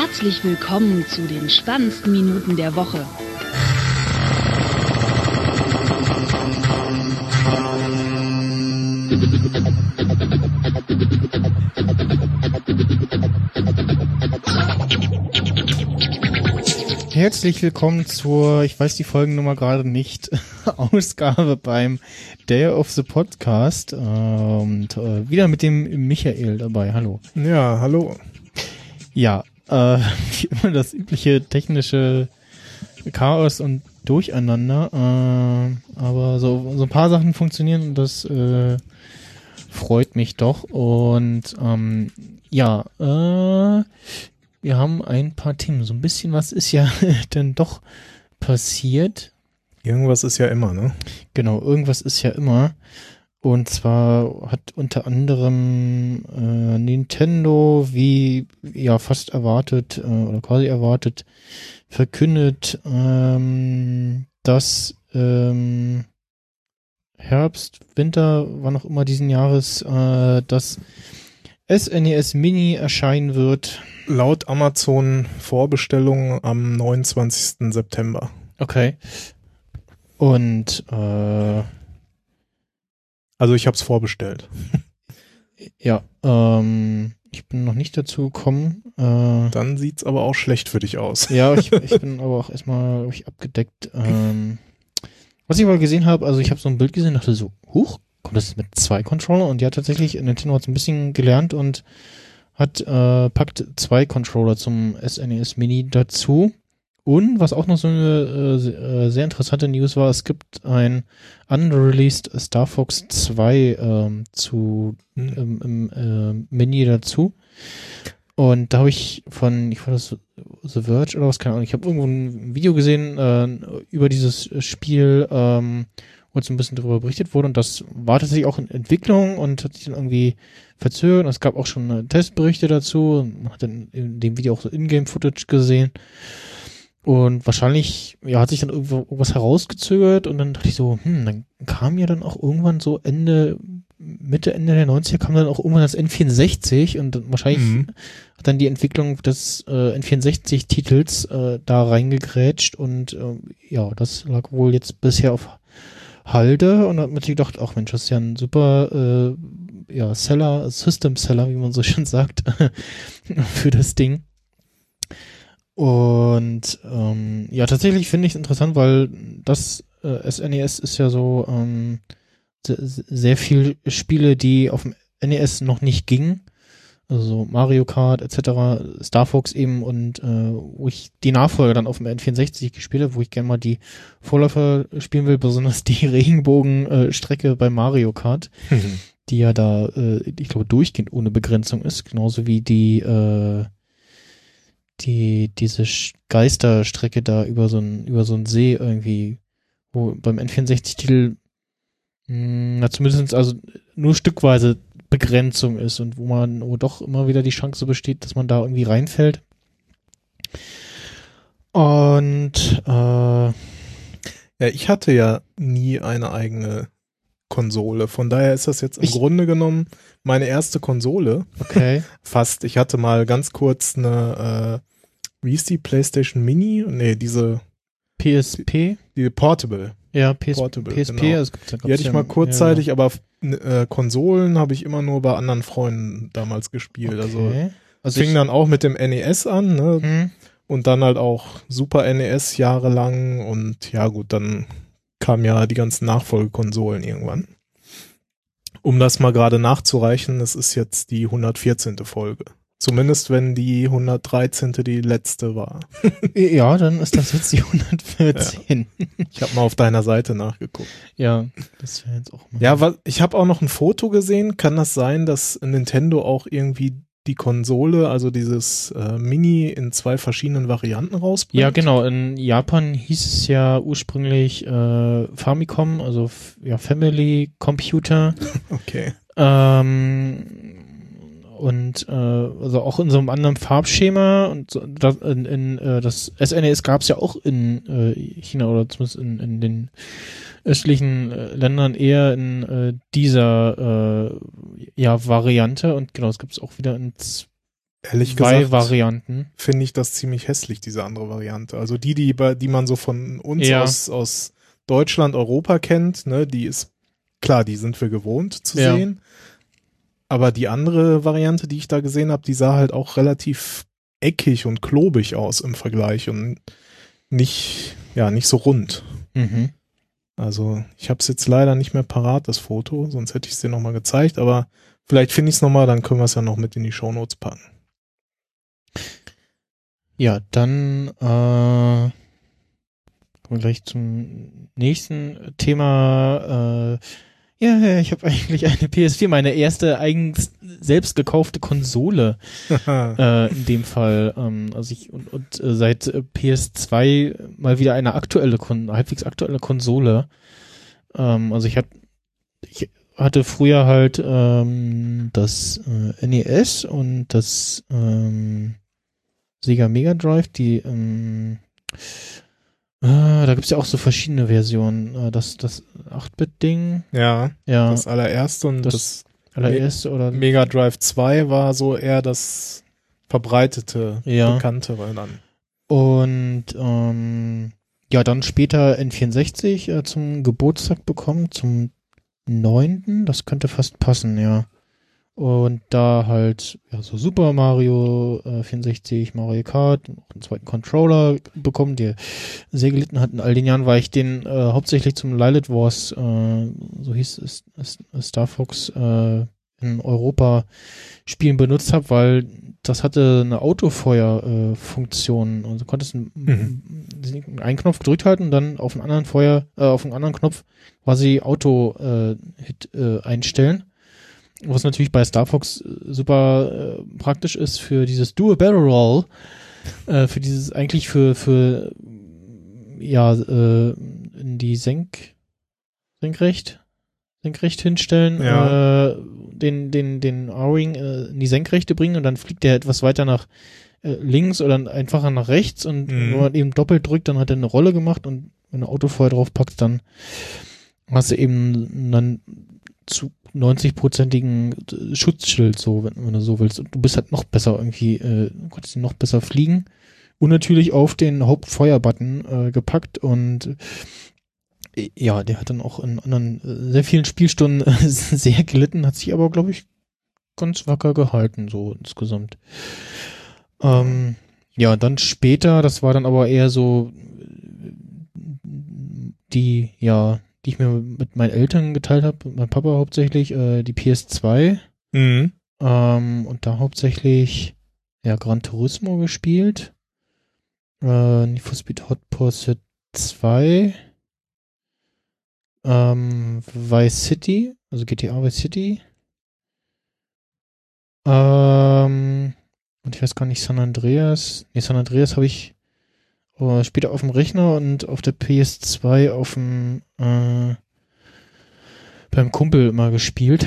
Herzlich willkommen zu den spannendsten Minuten der Woche. Herzlich willkommen zur, ich weiß die Folgennummer gerade nicht, Ausgabe beim Day of the Podcast. Und äh, wieder mit dem Michael dabei. Hallo. Ja, hallo. Ja, äh, wie immer das übliche technische Chaos und Durcheinander. Äh, aber so, so ein paar Sachen funktionieren und das äh, freut mich doch. Und ähm, ja, äh, wir haben ein paar Themen. So ein bisschen was ist ja denn doch passiert. Irgendwas ist ja immer, ne? Genau, irgendwas ist ja immer. Und zwar hat unter anderem äh, Nintendo, wie ja fast erwartet äh, oder quasi erwartet, verkündet, ähm, dass ähm, Herbst, Winter, wann auch immer diesen Jahres, äh, das SNES Mini erscheinen wird. Laut Amazon Vorbestellung am 29. September. Okay. Und äh, Also ich habe es vorbestellt. ja, ähm, ich bin noch nicht dazu gekommen. Äh, Dann sieht's aber auch schlecht für dich aus. ja, ich, ich bin aber auch erstmal ich, abgedeckt. Ähm, was ich mal gesehen habe, also ich habe so ein Bild gesehen, dachte so, huch, kommt das mit zwei Controller? Und ja, tatsächlich, Nintendo hat ein bisschen gelernt und hat äh, packt zwei Controller zum SNES Mini dazu. Und was auch noch so eine äh, se- sehr interessante News war, es gibt ein unreleased Star Fox 2 ähm, zu im, im äh, Mini dazu. Und da habe ich von, ich war das The Verge oder was, keine Ahnung, ich habe irgendwo ein Video gesehen äh, über dieses Spiel, ähm, wo jetzt ein bisschen darüber berichtet wurde und das war tatsächlich auch in Entwicklung und hat sich dann irgendwie verzögert. Es gab auch schon äh, Testberichte dazu man hat dann in dem Video auch so Ingame-Footage gesehen. Und wahrscheinlich, ja, hat sich dann irgendwo irgendwas herausgezögert und dann dachte ich so, hm, dann kam ja dann auch irgendwann so Ende, Mitte, Ende der 90er kam dann auch irgendwann das N64 und dann wahrscheinlich Mhm. hat dann die Entwicklung des äh, N64-Titels äh, da reingegrätscht und ähm, ja, das lag wohl jetzt bisher auf Halde und hat mir gedacht, ach Mensch, das ist ja ein super äh, ja, Seller, System Seller, wie man so schön sagt, für das Ding. Und ähm, ja, tatsächlich finde ich es interessant, weil das äh, SNES ist ja so ähm, sehr, sehr viel Spiele, die auf dem NES noch nicht gingen. Also so Mario Kart etc., Star Fox eben und äh, wo ich die Nachfolger dann auf dem N64 gespielt habe, wo ich gerne mal die Vorläufer spielen will, besonders die Regenbogenstrecke bei Mario Kart, die ja da, äh, ich glaube, durchgehend ohne Begrenzung ist, genauso wie die äh, die diese Geisterstrecke da über so ein über so ein See irgendwie, wo beim N64-Titel mh, na zumindest also nur stückweise Begrenzung ist und wo man wo doch immer wieder die Chance besteht, dass man da irgendwie reinfällt. Und äh, Ja, ich hatte ja nie eine eigene Konsole. Von daher ist das jetzt im Ich- Grunde genommen meine erste Konsole. okay. Fast. Ich hatte mal ganz kurz eine, äh, wie hieß die? PlayStation Mini? Nee, diese, PSP? die Portable. Ja, PS, Portable, PSP. genau. Also gibt's ja, Die hatte ich mal kurzzeitig, aber äh, Konsolen habe ich immer nur bei anderen Freunden damals gespielt. Ja, Also okay. also fing ich, dann auch mit dem NES an, ne? hm, Und dann halt auch Super NES jahrelang und ja gut, dann kamen ja die ganzen Nachfolgekonsolen irgendwann. Um das mal gerade nachzureichen, es ist jetzt die 114. Folge. Zumindest wenn die 113. die letzte war. ja, dann ist das jetzt die 114. Ich habe mal auf deiner Seite nachgeguckt. Ja, das wäre jetzt auch mal. Ja, was, ich habe auch noch ein Foto gesehen. Kann das sein, dass Nintendo auch irgendwie die Konsole, also dieses äh, Mini in zwei verschiedenen Varianten rausbringt? Ja, genau. In Japan hieß es ja ursprünglich äh, Famicom, also ja, Family Computer. Okay. Ähm, und äh, also auch in so einem anderen Farbschema und so, das, in, in, äh, das SNES gab es ja auch in äh, China oder zumindest in, in den östlichen äh, Ländern eher in äh, dieser äh, ja, Variante und genau, es gibt es auch wieder in Ehrlich zwei gesagt Varianten. finde ich das ziemlich hässlich, diese andere Variante. Also die, die, die man so von uns Ja. aus, aus Deutschland, Europa kennt, ne, die ist, klar, die sind wir gewohnt zu Ja. sehen. Aber die andere Variante, die ich da gesehen habe, die sah halt auch relativ eckig und klobig aus im Vergleich und nicht, ja, nicht so rund. Mhm. Also ich habe es jetzt leider nicht mehr parat, das Foto, sonst hätte ich es dir nochmal gezeigt, aber vielleicht finde ich es nochmal, dann können wir es ja noch mit in die Shownotes packen. Ja, dann äh, kommen wir gleich zum nächsten Thema. Äh, ja, ja, ich habe eigentlich eine PS4, meine erste eigens selbst gekaufte Konsole äh, in dem Fall. Ähm, also ich und, und äh, seit äh, PS2 mal wieder eine aktuelle, Kon halbwegs aktuelle Konsole. Ähm, also ich hatte ich hatte früher halt ähm, das äh, NES und das ähm, Sega Mega Drive, die ähm, äh, da gibt's ja auch so verschiedene Versionen. Äh, das das 8-Bit-Ding, ja, ja, das allererste und Das- das allererste oder Mega Drive 2 war so eher das verbreitete, Ja. bekanntere dann. Und ähm, ja, dann später N64 äh, zum Geburtstag bekommen, zum neunten, das könnte fast passen, ja. Und da halt ja, so Super Mario äh, 64, Mario Kart, noch einen zweiten Controller bekommen, der sehr gelitten hat. In all den Jahren war ich den äh, hauptsächlich zum Lilith Wars, äh, so hieß es, Star Fox äh, in Europa Spielen benutzt habe, weil das hatte eine Autofeuer-Funktion. Funktion. also du konntest einen, Mhm. einen Knopf gedrückt halten und dann auf einen anderen Feuer, äh, auf einen anderen Knopf quasi Auto-Hit äh, einstellen. Was natürlich bei Star Fox äh, super äh, praktisch ist für dieses Do a Barrel Roll, äh, für dieses eigentlich für für ja äh, in die Senk senkrecht senkrecht hinstellen, Ja. äh, den den den O-Ring äh, in die Senkrechte bringen und dann fliegt der etwas weiter nach äh, links oder einfacher nach rechts und Mhm. wenn man eben doppelt drückt, dann hat er eine Rolle gemacht und wenn du Autofeuer drauf packst, dann hast du eben dann zu 90-prozentigen Schutzschild, so, wenn, wenn du so willst. Und du bist halt noch besser irgendwie, äh, konntest noch besser fliegen. Und natürlich auf den Hauptfeuerbutton äh, gepackt und äh, ja, der hat dann auch in anderen äh, sehr vielen Spielstunden äh, sehr gelitten, hat sich aber, glaube ich, ganz wacker gehalten, so insgesamt. Ähm, ja, dann später, das war dann aber eher so äh, die, ja, die ich mir mit meinen Eltern geteilt habe, mit meinem Papa hauptsächlich, äh, die PS2 Mhm. ähm, und da hauptsächlich ja Gran Turismo gespielt, äh, Need for Speed Hot Pursuit 2, ähm, Vice City, also GTA Vice City, ähm, und ich weiß gar nicht, San Andreas, nee, San Andreas habe ich äh, später auf dem Rechner und auf der PS2 auf dem äh, beim Kumpel immer gespielt.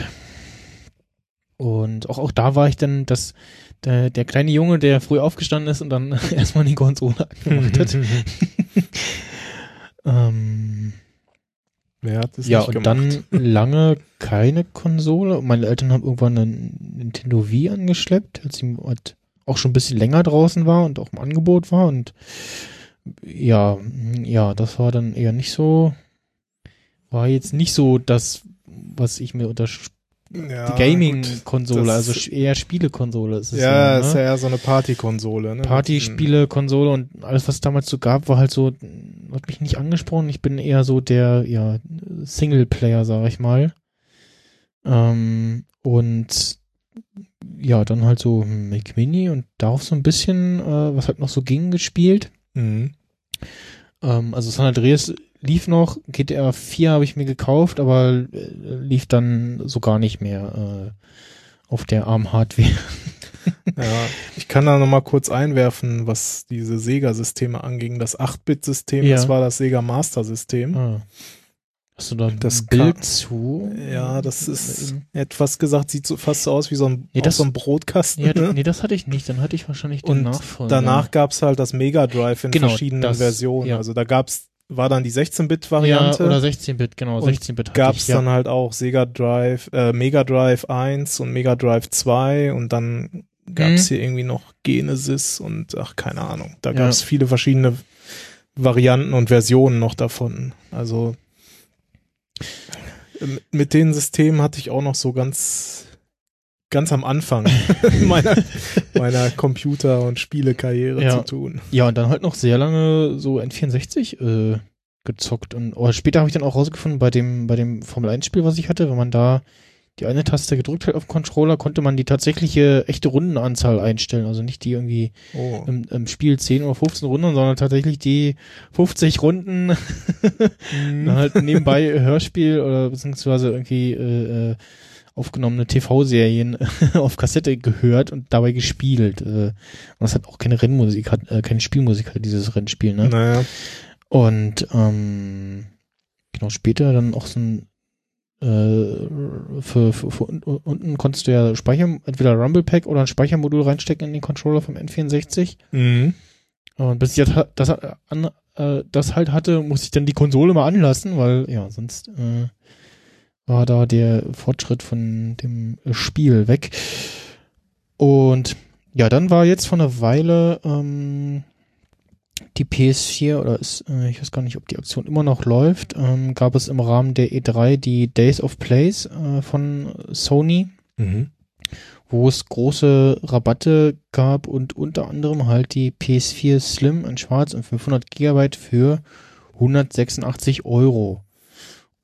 Und auch, auch da war ich dann das, der, der kleine Junge, der früh aufgestanden ist und dann erstmal die Konsole angemacht hat. ähm, Wer hat das ja, und gemacht? dann lange keine Konsole. Und meine Eltern haben irgendwann einen Nintendo Wii angeschleppt, als sie halt auch schon ein bisschen länger draußen war und auch im Angebot war. Und ja, ja, das war dann eher nicht so, war jetzt nicht so das, was ich mir unter ja. Gaming-Konsole, also eher Spielekonsole ist es Ja, ja. ist ne? ja eher so eine Partykonsole. Ne? Partyspiele-Konsole und alles, was es damals so gab, war halt so, hat mich nicht angesprochen. Ich bin eher so der, ja, Singleplayer, sag ich mal. Ähm, und ja, dann halt so Mac Mini und darauf so ein bisschen, äh, was halt noch so ging, gespielt. Mhm. Ähm, also San Andreas lief noch, GTA 4 habe ich mir gekauft, aber äh, lief dann so gar nicht mehr äh, auf der ARM-Hardware. Ja, ich kann da nochmal kurz einwerfen, was diese Sega-Systeme anging. Das 8-Bit-System, Ja. das war das Sega Master-System. Ah. Hast du da ein Das Bild kann- zu? Ja, das ist etwas gesagt, sieht so fast so aus wie so ein, Nee, das- so ein Brotkasten. Ja, ne? nee, das hatte ich nicht. Dann hatte ich wahrscheinlich den Und Nachfolger. danach gab's halt das Mega Drive in Genau, verschiedenen das- Versionen. ja. Also da gab's, war dann die ja, 16-Bit-Variante. oder 16-Bit, genau. Und 16-Bit hatte gab's ich, ja. dann halt auch Sega Drive, äh, Mega Drive 1 und Mega Drive 2 und dann gab es Mhm. hier irgendwie noch Genesis und ach, keine Ahnung. Da Ja. gab es viele verschiedene Varianten und Versionen noch davon. Also mit den Systemen hatte ich auch noch so ganz, ganz am Anfang meiner, meiner Computer- und Spielekarriere Ja. zu tun. Ja, und dann halt noch sehr lange so N64 äh, gezockt. Und oh, später habe ich dann auch rausgefunden, bei dem, bei dem Formel-1-Spiel, was ich hatte, wenn man da die eine Taste gedrückt hat auf dem Controller, konnte man die tatsächliche echte Rundenanzahl einstellen. Also nicht die irgendwie Oh. im, im Spiel 10 oder 15 Runden, sondern tatsächlich die 50 Runden dann halt nebenbei Hörspiel oder beziehungsweise irgendwie äh, äh, aufgenommene TV-Serien auf Kassette gehört und dabei gespielt. Äh, und das hat auch keine Rennmusik, hat, äh, keine Spielmusik hat dieses Rennspiel, ne? Naja. Und ähm, genau später dann auch so ein für, für, für un- unten konntest du ja Speicher, entweder Rumble Pack oder ein Speichermodul reinstecken in den Controller vom N64. Mhm. Und bis ich das, das, an, äh, das halt hatte, musste ich dann die Konsole mal anlassen, weil ja, sonst äh, war da der Fortschritt von dem Spiel weg. Und ja, dann war jetzt vor einer Weile ähm, die PS4 oder ist, äh, ich weiß gar nicht, ob die Aktion immer noch läuft, ähm, gab es im Rahmen der E3 die Days of Plays äh, von Sony Mhm. wo es große Rabatte gab und unter anderem halt die PS4 Slim in Schwarz und 500 Gigabyte für 186 Euro.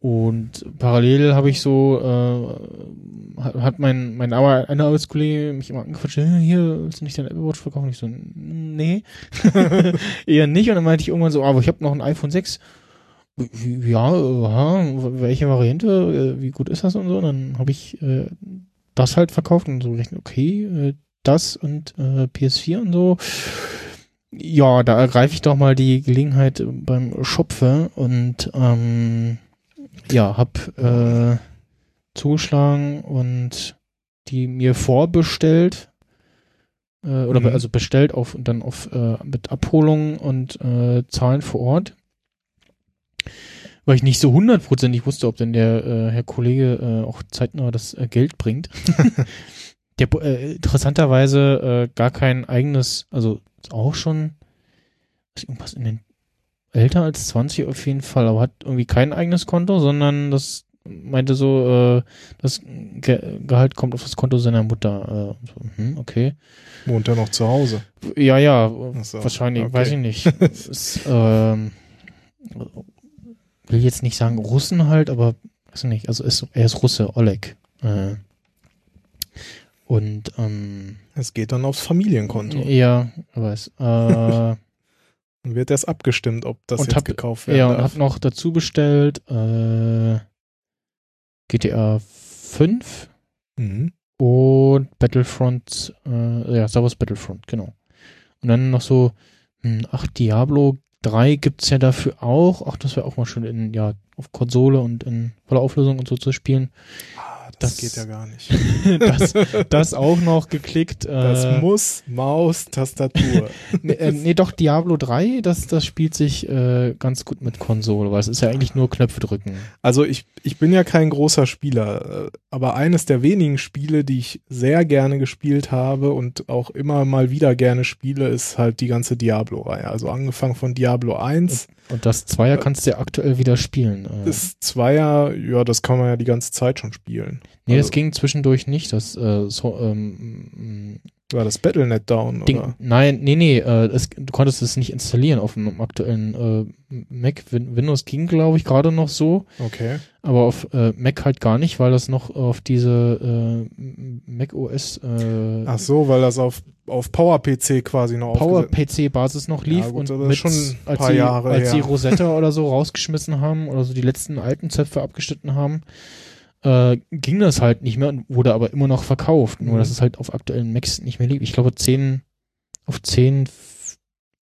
Und parallel habe ich so, äh, hat, hat mein, mein Arbeit, ein Arbeitskollege mich immer angequatscht, "Äh, hier, willst du nicht dein Apple Watch verkaufen? Ich so, nee, eher nicht. Und dann meinte ich irgendwann so, aber ich habe noch ein iPhone 6. Ja, äh, welche Variante, äh, wie gut ist das und so? Und dann habe ich äh, das halt verkauft und so gerechnet, okay, äh, das und äh, PS4 und so. Ja, da ergreife ich doch mal die Gelegenheit beim Schopfe und ähm, ja, hab äh, zugeschlagen und die mir vorbestellt äh, oder be Mhm. also bestellt auf und dann auf äh, mit Abholung und äh, Zahlen vor Ort weil ich nicht so hundertprozentig wusste, ob denn der äh, Herr Kollege äh, auch zeitnah das äh, Geld bringt. der äh, interessanterweise äh, gar kein eigenes, also ist auch schon ist irgendwas in den älter als 20 auf jeden Fall, aber hat irgendwie kein eigenes Konto, sondern das meinte so, äh, das Ge Gehalt kommt auf das Konto seiner Mutter. Äh, so, hm, okay. Wohnt er noch zu Hause? Ja, ja, so, wahrscheinlich, okay. weiß ich nicht. ist, ähm, will jetzt nicht sagen Russen halt, aber weiß ich nicht, also ist, er ist Russe, Oleg. Äh, und ähm, Es geht dann aufs Familienkonto. ja, es, äh, Dann wird erst abgestimmt, ob das Und jetzt hab- gekauft werden ja, und darf. hab noch dazu bestellt äh, GTA 5 Mhm. und Battlefront, äh, ja, Star Wars Battlefront, genau. Und dann noch so, hm, ach, Diablo 3 gibt's ja dafür auch. Ach, das wäre auch mal schön in, ja, auf Konsole und in voller Auflösung und so zu spielen. Ah, das, Das- geht ja gar nicht. das, das auch noch geklickt. Das äh, muss Maus, Tastatur. nee, äh, nee, doch, Diablo 3, das, das spielt sich äh, ganz gut mit Konsole, weil es ist ja eigentlich nur Knöpfe drücken. Also ich, ich bin ja kein großer Spieler, äh, aber eines der wenigen Spiele, die ich sehr gerne gespielt habe und auch immer mal wieder gerne spiele, ist halt die ganze Diablo-Reihe. Also angefangen von Diablo 1 Und das Zweier kannst du ja aktuell wieder spielen. Äh, bis Zweier, ja, das kann man ja die ganze Zeit schon spielen. nee, das also- ging zwischendurch nicht. Das äh, so, ähm, War das Battlenet down, Ding, oder? nein, nee, nee, äh, es, du konntest es nicht installieren auf dem aktuellen äh, Mac. Win Windows ging, glaube ich, gerade noch so, Okay. aber auf äh, Mac halt gar nicht, weil das noch auf diese äh, Mac OS äh, Ach so, weil das auf, auf Power-PC quasi noch aufgesetzt Power-PC-Basis noch lief Ja, gut, und mit, schon ein als, paar sie, Jahre als sie. Rosetta oder so rausgeschmissen haben oder so die letzten alten Zöpfe abgeschnitten haben, äh, ging das halt nicht mehr und wurde aber immer noch verkauft. Nur, Mhm. dass es halt auf aktuellen Macs nicht mehr lief. Ich glaube, 10, auf 10,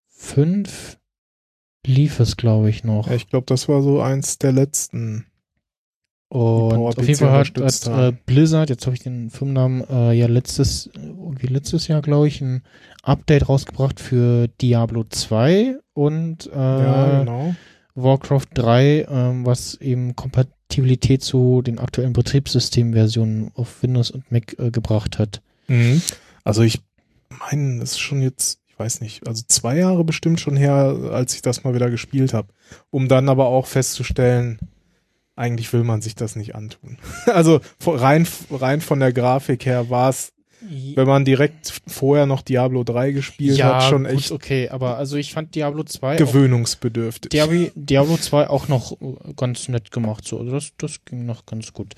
5 lief es, glaube ich, noch. Ja, ich glaube, das war so eins der letzten. Und auf jeden Fall hat, hat äh. Blizzard, jetzt habe ich den Firmennamen, äh, ja letztes, irgendwie letztes Jahr, glaube ich, ein Update rausgebracht für Diablo 2 und äh, ja, genau. Warcraft 3, ähm, was eben Kompatibilität zu den aktuellen Betriebssystemversionen auf Windows und Mac äh, gebracht hat. Mhm. Also ich meine, das ist schon jetzt, ich weiß nicht, also zwei Jahre bestimmt schon her, als ich das mal wieder gespielt habe. Um dann aber auch festzustellen, eigentlich will man sich das nicht antun. Also rein, rein von der Grafik her war es wenn man direkt vorher noch Diablo 3 gespielt ja, hat, schon gut, echt okay, aber also ich fand Diablo 2 auch, gewöhnungsbedürftig. Diablo, Diablo 2 auch noch ganz nett gemacht, so. Also das, das ging noch ganz gut.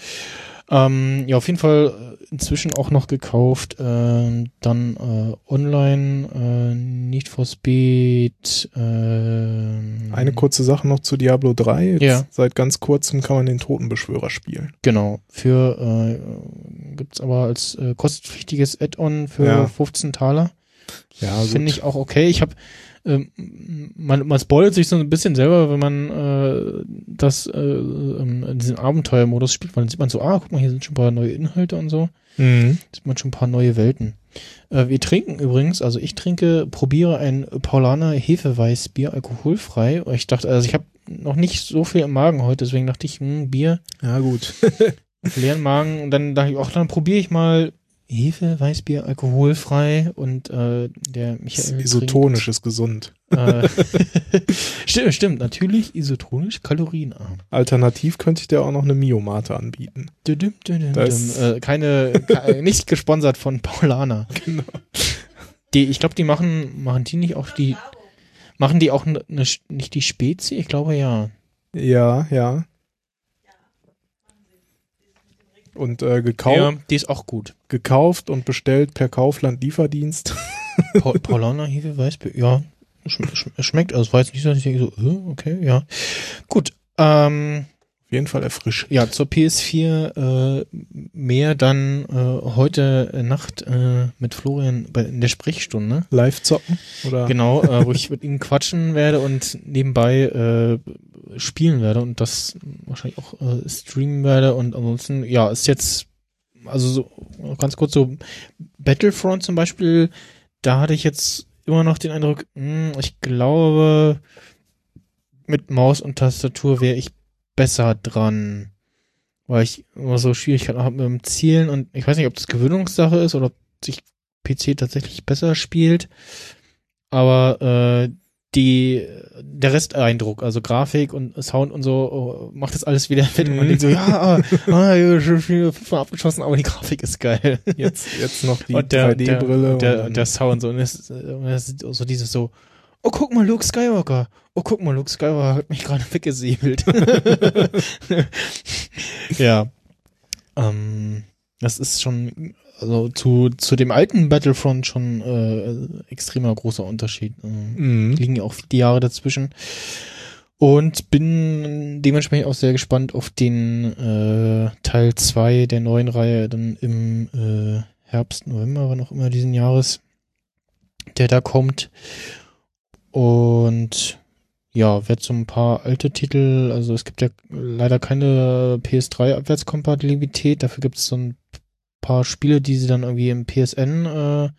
Ähm, ja, auf jeden Fall äh, inzwischen auch noch gekauft. Äh, dann äh, online äh, Need for Speed. Äh, Eine kurze Sache noch zu Diablo 3. Jetzt Ja. Seit ganz kurzem kann man den Totenbeschwörer spielen. Genau. Für äh, gibt's aber als äh, kostenpflichtiges Add-on für Ja. 15 Taler. Ja, Finde ich auch okay. Ich habe ähm, man, man spoilt sich so ein bisschen selber, wenn man äh, das äh, ähm, diesen Abenteuermodus spielt, weil dann sieht man so, ah, guck mal, hier sind schon ein paar neue Inhalte und so. Mhm. sieht man schon ein paar neue Welten. Äh, wir trinken übrigens, also ich trinke, probiere ein Paulaner Hefeweißbier alkoholfrei. Ich dachte, also ich habe noch nicht so viel im Magen heute, deswegen dachte ich, hm, Bier Ja, gut. leeren Magen. Und dann dachte ich, auch dann probiere ich mal Hefeweißbier alkoholfrei und äh, der Michael trinkt, Isotonisch ist gesund. äh, stimmt, stimmt, natürlich isotonisch, kalorienarm. Alternativ könnte ich dir auch noch eine Miomate anbieten. Düdüm, Das- düdüm. Äh, keine, ke- nicht gesponsert von Paulaner. Genau. Die, ich glaube, die machen, machen die nicht auch die, machen die auch ne, ne, nicht die Spezi? Ich glaube ja. Ja, ja. Und äh, gekau Ja, die ist auch gut. gekauft und bestellt per Kaufland Lieferdienst. Pa Paulaner Hefe Weißbier, ja. Schm schmeckt, also jetzt nicht so, dass ich denke so, okay, ja. Gut, ähm, Auf jeden Fall erfrischend. ja, zur PS4 äh, mehr dann äh, heute Nacht äh, mit Florian bei, in der Sprechstunde. Live zocken? Oder? Genau, äh, wo ich mit ihm quatschen werde und nebenbei äh, spielen werde und das wahrscheinlich auch äh, streamen werde und ansonsten, ja, ist jetzt, also so ganz kurz so Battlefront zum Beispiel, da hatte ich jetzt immer noch den Eindruck, mh, ich glaube, mit Maus und Tastatur wäre ich besser dran, weil ich immer so Schwierigkeiten habe mit dem Zielen und ich weiß nicht, ob das Gewöhnungssache ist oder ob sich PC tatsächlich besser spielt, aber äh, die der Resteindruck, also Grafik und Sound und so, oh, macht das alles wieder fett und man Mhm. denkt so, ja, ah, ah, fünfmal abgeschossen, aber die Grafik ist geil. Jetzt, jetzt noch die und der, 3D-Brille. der, der, der Sound so, und es, und es ist so dieses so, oh guck mal, Luke Skywalker, oh guck mal, Luke Skywalker hat mich gerade weggesäbelt. ja. Ähm, das ist schon, also zu, zu dem alten Battlefront schon äh, extremer großer Unterschied. Ähm, Mhm. liegen ja auch die Jahre dazwischen. Und bin dementsprechend auch sehr gespannt auf den äh, Teil 2 der neuen Reihe dann im äh, Herbst, November, wann auch immer diesen Jahres, der da kommt. Und ja, werde so ein paar alte Titel, also es gibt ja leider keine PS3-Abwärtskompatibilität, dafür gibt es so ein paar Spiele, die sie dann irgendwie im PSN äh,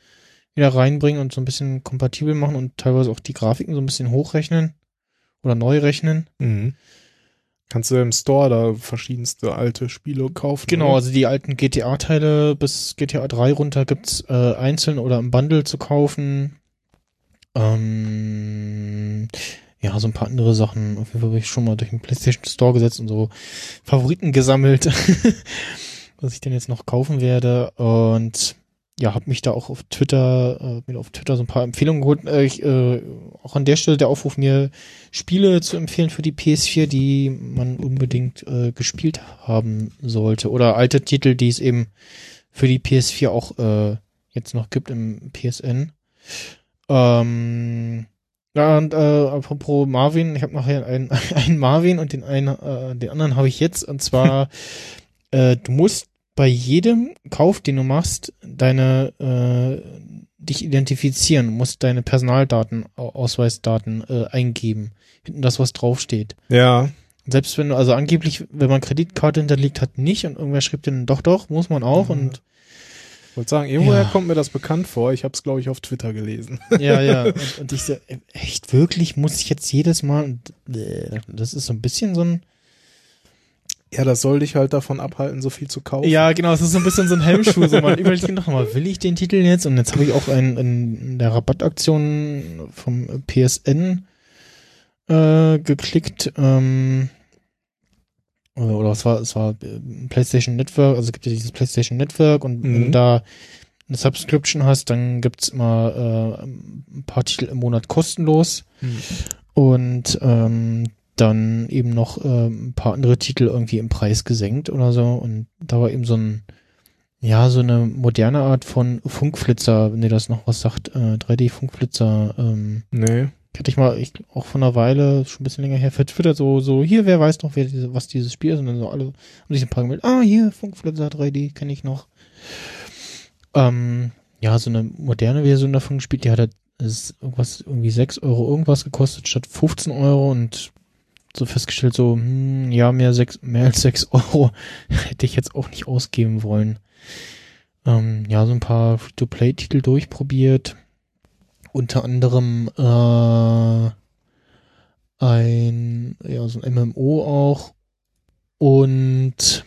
wieder reinbringen und so ein bisschen kompatibel machen und teilweise auch die Grafiken so ein bisschen hochrechnen oder neu rechnen. Mhm. Kannst du im Store da verschiedenste alte Spiele kaufen? Genau, oder? also die alten GTA-Teile bis GTA 3 runter gibt's äh, einzeln oder im Bundle zu kaufen. Ähm, ja, so ein paar andere Sachen. Auf jeden Fall habe ich schon mal durch den PlayStation Store gesetzt und so Favoriten gesammelt, was ich denn jetzt noch kaufen werde. Und ja, habe mich da auch auf Twitter, äh, mir auf Twitter so ein paar Empfehlungen geholt. Äh, ich, äh, auch an der Stelle der Aufruf, mir Spiele zu empfehlen für die PS4, die man unbedingt äh, gespielt haben sollte. Oder alte Titel, die es eben für die PS4 auch äh, jetzt noch gibt im PSN. Ähm, ja, und äh, apropos Marvin, ich habe nachher einen, einen Marvin und den einen, äh, den anderen habe ich jetzt. Und zwar, äh, du musst bei jedem Kauf, den du machst, deine äh, dich identifizieren, du musst deine Personaldaten, Au- Ausweisdaten äh, eingeben. Hinten das, was draufsteht. Ja, Selbst wenn du, also angeblich, wenn man Kreditkarte hinterlegt hat, nicht und irgendwer schreibt dann, doch, doch, muss man auch Mhm. und wollte sagen, irgendwoher Ja. kommt mir das bekannt vor. Ich habe es, glaube ich, auf Twitter gelesen. ja, ja. Und, und ich so, äh, echt wirklich, muss ich jetzt jedes Mal, äh, das ist so ein bisschen so ein, Ja, das soll dich halt davon abhalten, so viel zu kaufen. Ja, genau, es ist so ein bisschen so ein Hemmschuh. So, man überlegt noch mal, will ich den Titel jetzt? Und jetzt habe ich auch einen in der Rabattaktion vom PSN äh, geklickt. Ähm, oder, oder was war, es war äh, PlayStation Network, also es gibt ja dieses PlayStation Network und wenn Mhm. du da eine Subscription hast, dann gibt's immer äh, ein paar Titel im Monat kostenlos. Hm. und ähm, dann eben noch äh, ein paar andere Titel irgendwie im Preis gesenkt oder so und da war eben so ein ja so eine moderne Art von Funkflitzer, wenn dir das noch was sagt, äh, 3D-Funkflitzer ähm, Nee. Hatte ich mal ich, auch vor einer Weile schon ein bisschen länger her vertwittert so so hier wer weiß noch wer diese, was dieses Spiel ist und dann so alle haben sich ein paar gemeldet ah hier Funkflitzer 3D kenne ich noch. Ähm, ja so eine moderne Version davon gespielt die hat halt irgendwas irgendwie 6 Euro irgendwas gekostet statt 15 Euro und so festgestellt so hm, ja mehr sechs mehr als 6 Euro hätte ich jetzt auch nicht ausgeben wollen. Ähm, ja so ein paar Free-to-Play-Titel durchprobiert unter anderem äh, ein ja so ein MMO auch und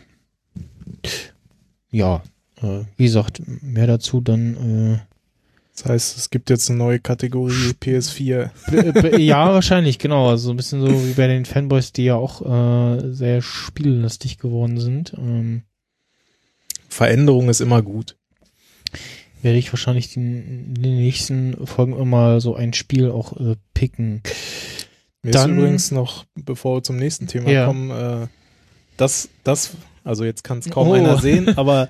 ja äh, wie gesagt mehr dazu dann äh, Das heißt, es gibt jetzt eine neue Kategorie PS4. B- b- ja, wahrscheinlich, genau. Also so ein bisschen so wie bei den Fanboys, die ja auch äh, sehr spiellastig geworden sind. Ähm, Veränderung ist immer gut. Werde ich wahrscheinlich in den nächsten Folgen immer so ein Spiel auch äh, picken. Mir Dann- ist übrigens noch, bevor wir zum nächsten Thema Ja. kommen, äh, das, das, also jetzt kann es kaum Oh. einer sehen, aber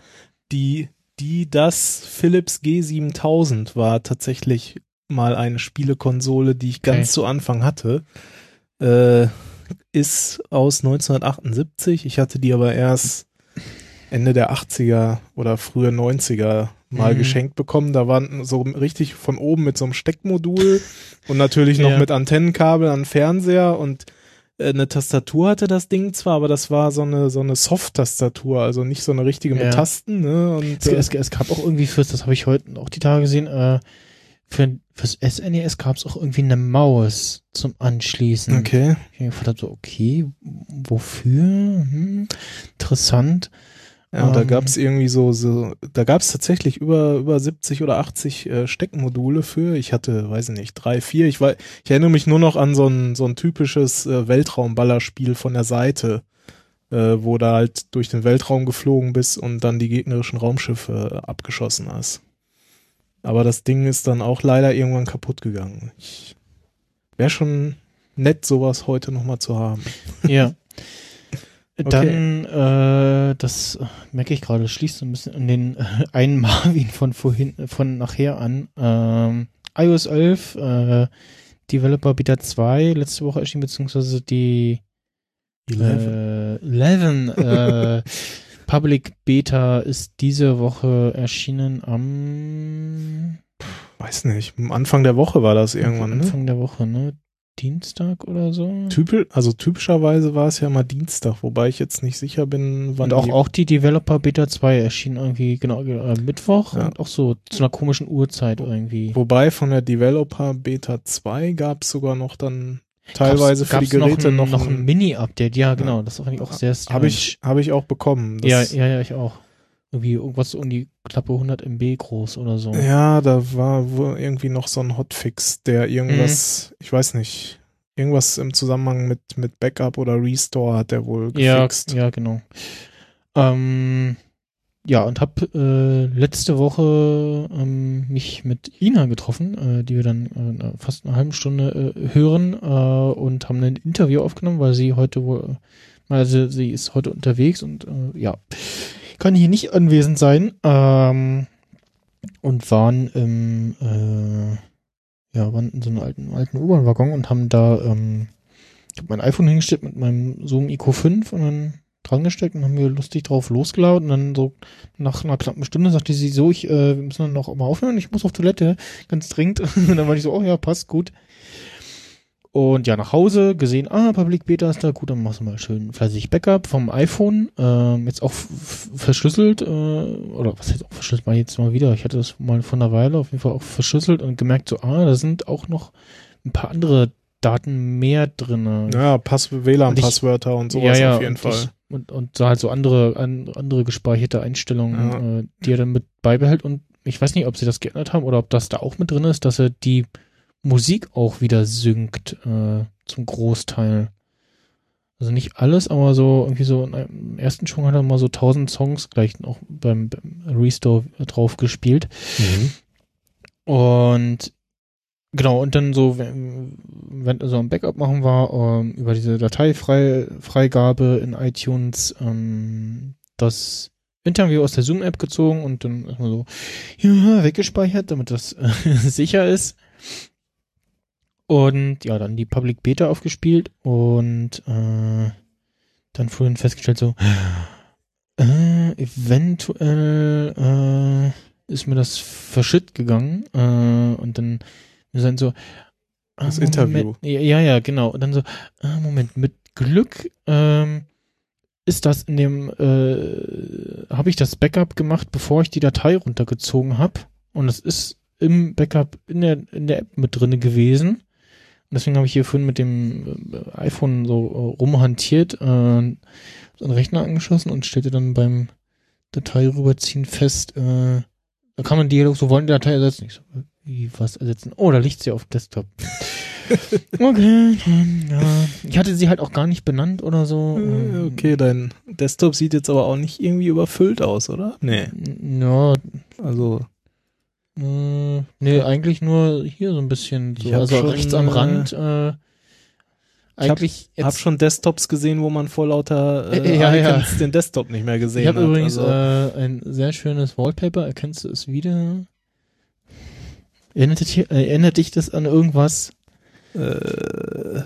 die, die, das Philips G7000 war tatsächlich mal eine Spielekonsole, die ich ganz Okay. zu Anfang hatte. Äh, ist aus 1978. Ich hatte die aber erst Ende der 80er oder frühe 90er mal Mhm. geschenkt bekommen. Da waren so richtig von oben mit so einem Steckmodul und natürlich noch Ja. mit Antennenkabel an Fernseher und äh, eine Tastatur hatte das Ding zwar, aber das war so eine so eine Soft-Tastatur, also nicht so eine richtige mit Ja. Tasten. Ne? Und Es, äh, es, es gab auch irgendwie fürs, das habe ich heute auch die Tage gesehen, äh, für, fürs SNES gab es auch irgendwie eine Maus zum Anschließen. okay. Ich mir gefragt hab so, okay, wofür? Hm, interessant. Ja, und da Ähm. gab es irgendwie so, so da gab es tatsächlich über, über 70 oder 80 äh, Steckmodule für. Ich hatte, weiß ich nicht, drei, vier. Ich, war, ich erinnere mich nur noch an so ein, so ein typisches äh, Weltraumballerspiel von der Seite, äh, wo da halt durch den Weltraum geflogen bist und dann die gegnerischen Raumschiffe äh, abgeschossen hast. Aber das Ding ist dann auch leider irgendwann kaputt gegangen. Ich wäre schon nett, sowas heute nochmal zu haben. Ja. Dann, äh, das äh, merke ich gerade, schließt so ein bisschen an den äh, einen Marvin von vorhin, von nachher an. Ähm, iOS 11, äh, Developer Beta 2, letzte Woche erschienen, beziehungsweise die äh, 11, äh, Public Beta ist diese Woche erschienen am Weiß nicht, am Anfang der Woche war das irgendwann, ne? Anfang der Woche, ne? Dienstag oder so? Typisch, also typischerweise war es ja mal Dienstag, wobei ich jetzt nicht sicher bin, wann Und auch, die, auch die Developer Beta 2 erschien irgendwie, genau, äh, Mittwoch Ja. und auch so zu einer komischen Uhrzeit irgendwie. wobei von der Developer Beta 2 gab es sogar noch dann teilweise Gab's- für die gab's Geräte noch ein, noch ein ein, Mini-Update, ja, genau, das fand ich auch sehr habe ich habe ich auch bekommen. ja, Das, ja, ja, ich auch. Irgendwie irgendwas um die knappe 100 MB groß oder so. ja, da war wohl irgendwie noch so ein Hotfix, der irgendwas, Mhm. ich weiß nicht, irgendwas im Zusammenhang mit mit Backup oder Restore hat der wohl ja, gefixt. ja, genau. Ähm, ja, und hab äh, letzte Woche ähm, mich mit Ina getroffen, äh, die wir dann äh, fast eine halbe Stunde äh, hören äh, und haben ein Interview aufgenommen, weil sie heute wohl, also sie ist heute unterwegs und äh, ja, kann hier nicht anwesend sein ähm, und waren im äh, ja, waren in so einem alten, alten U-Bahn-Waggon und haben da ähm, ich habe mein iPhone hingestellt mit meinem Zoom Ico 5 und dann dran gesteckt und haben wir lustig drauf losgelauert und dann so nach einer knappen Stunde sagte sie so, ich, äh, wir müssen dann noch mal aufhören, ich muss auf Toilette, ganz dringend. Und dann war ich so, oh ja, passt, gut. Und ja, nach Hause gesehen, ah, Public Beta ist da, gut, dann machst du mal schön fleißig Backup vom iPhone, ähm, jetzt auch verschlüsselt, äh, oder was heißt auch verschlüsselt, mal jetzt mal wieder, ich hatte das mal vor einer Weile auf jeden Fall auch verschlüsselt und gemerkt so, ah, da sind auch noch ein paar andere Daten mehr drinne. Ja, Pass WLAN-Passwörter und sowas auf jeden und Fall. Ich, und, und so halt so andere, an, andere gespeicherte Einstellungen, Ja. äh, die er dann mit beibehält. Und ich weiß nicht, ob sie das geändert haben oder ob das da auch mit drin ist, dass er die Musik auch wieder synkt, äh, zum Großteil. Also nicht alles, aber so irgendwie so im ersten Schwung hat er mal so 1000 Songs gleich noch beim, beim Restore drauf gespielt. Und genau, und dann so, wenn, wenn so ein Backup machen war, ähm, über diese Dateifreigabe in iTunes, ähm, das Interview aus der Zoom-App gezogen und dann erstmal so, ja, weggespeichert, damit das äh, sicher ist. Und ja, dann die Public Beta aufgespielt und äh, dann vorhin festgestellt so, äh, eventuell äh, ist mir das verschütt gegangen äh, und dann wir sind so ah, Das Moment, Interview. Ja, ja, genau. Und dann so, ah, Moment, mit Glück ähm, ist das in dem, äh, habe ich das Backup gemacht, bevor ich die Datei runtergezogen habe. Und es ist im Backup in der, in der App mit drinne gewesen. Und deswegen habe ich hier vorhin mit dem äh, iPhone so äh, rumhantiert, äh, so einen Rechner angeschlossen und stellte dann beim Datei rüberziehen fest, äh, da kann man Dialog, so wollen die Datei ersetzen. Ich so, wie was ersetzen? Oh, da liegt sie auf Desktop. okay, dann, ja. Ich hatte sie halt auch gar nicht benannt oder so. Äh, ähm, Okay, dein Desktop sieht jetzt aber auch nicht irgendwie überfüllt aus, oder? Nee. Ja, Also, äh, nee, eigentlich nur hier so ein bisschen, so, Ich hab also schon, rechts am äh, Rand, äh, eigentlich ich habe schon Desktops gesehen, wo man vor lauter äh, ja, ja. Den Desktop nicht mehr gesehen Ich habe hat. übrigens also, äh, ein sehr schönes Wallpaper. Erkennst du es wieder? Erinnert dich, erinnert dich das an irgendwas? äh,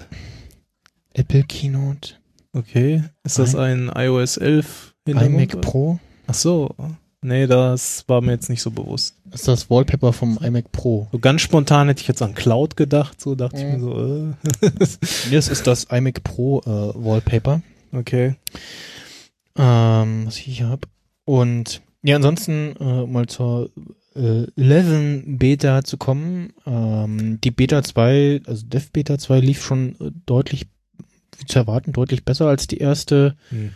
Apple Keynote, okay. Ist das ein iOS 11 Hintergrund? iMac Pro. Ach so. Nee, das war mir jetzt nicht so bewusst. Das ist das Wallpaper vom iMac Pro. So ganz spontan hätte ich jetzt an Cloud gedacht, so dachte ich Mhm. mir so, äh, Das ist das iMac Pro äh, Wallpaper, okay. ähm, was ich hier habe. Und ja, ansonsten äh, mal zur äh, 11 Beta zu kommen. Ähm, die Beta 2, also Dev Beta 2 lief schon äh, deutlich, wie zu erwarten, deutlich besser als die erste. Hm.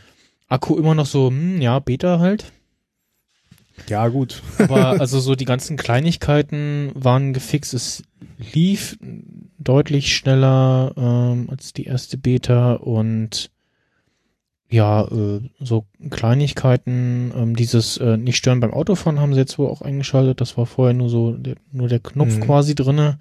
Akku immer noch so, hm, ja, Beta halt. Ja, gut. Aber also so die ganzen Kleinigkeiten waren gefixt. Es lief deutlich schneller ähm, als die erste Beta und ja, äh, so Kleinigkeiten, ähm, dieses äh, nicht stören beim Autofahren haben sie jetzt wohl auch eingeschaltet. Das war vorher nur so der, nur der Knopf Mhm. quasi drinne.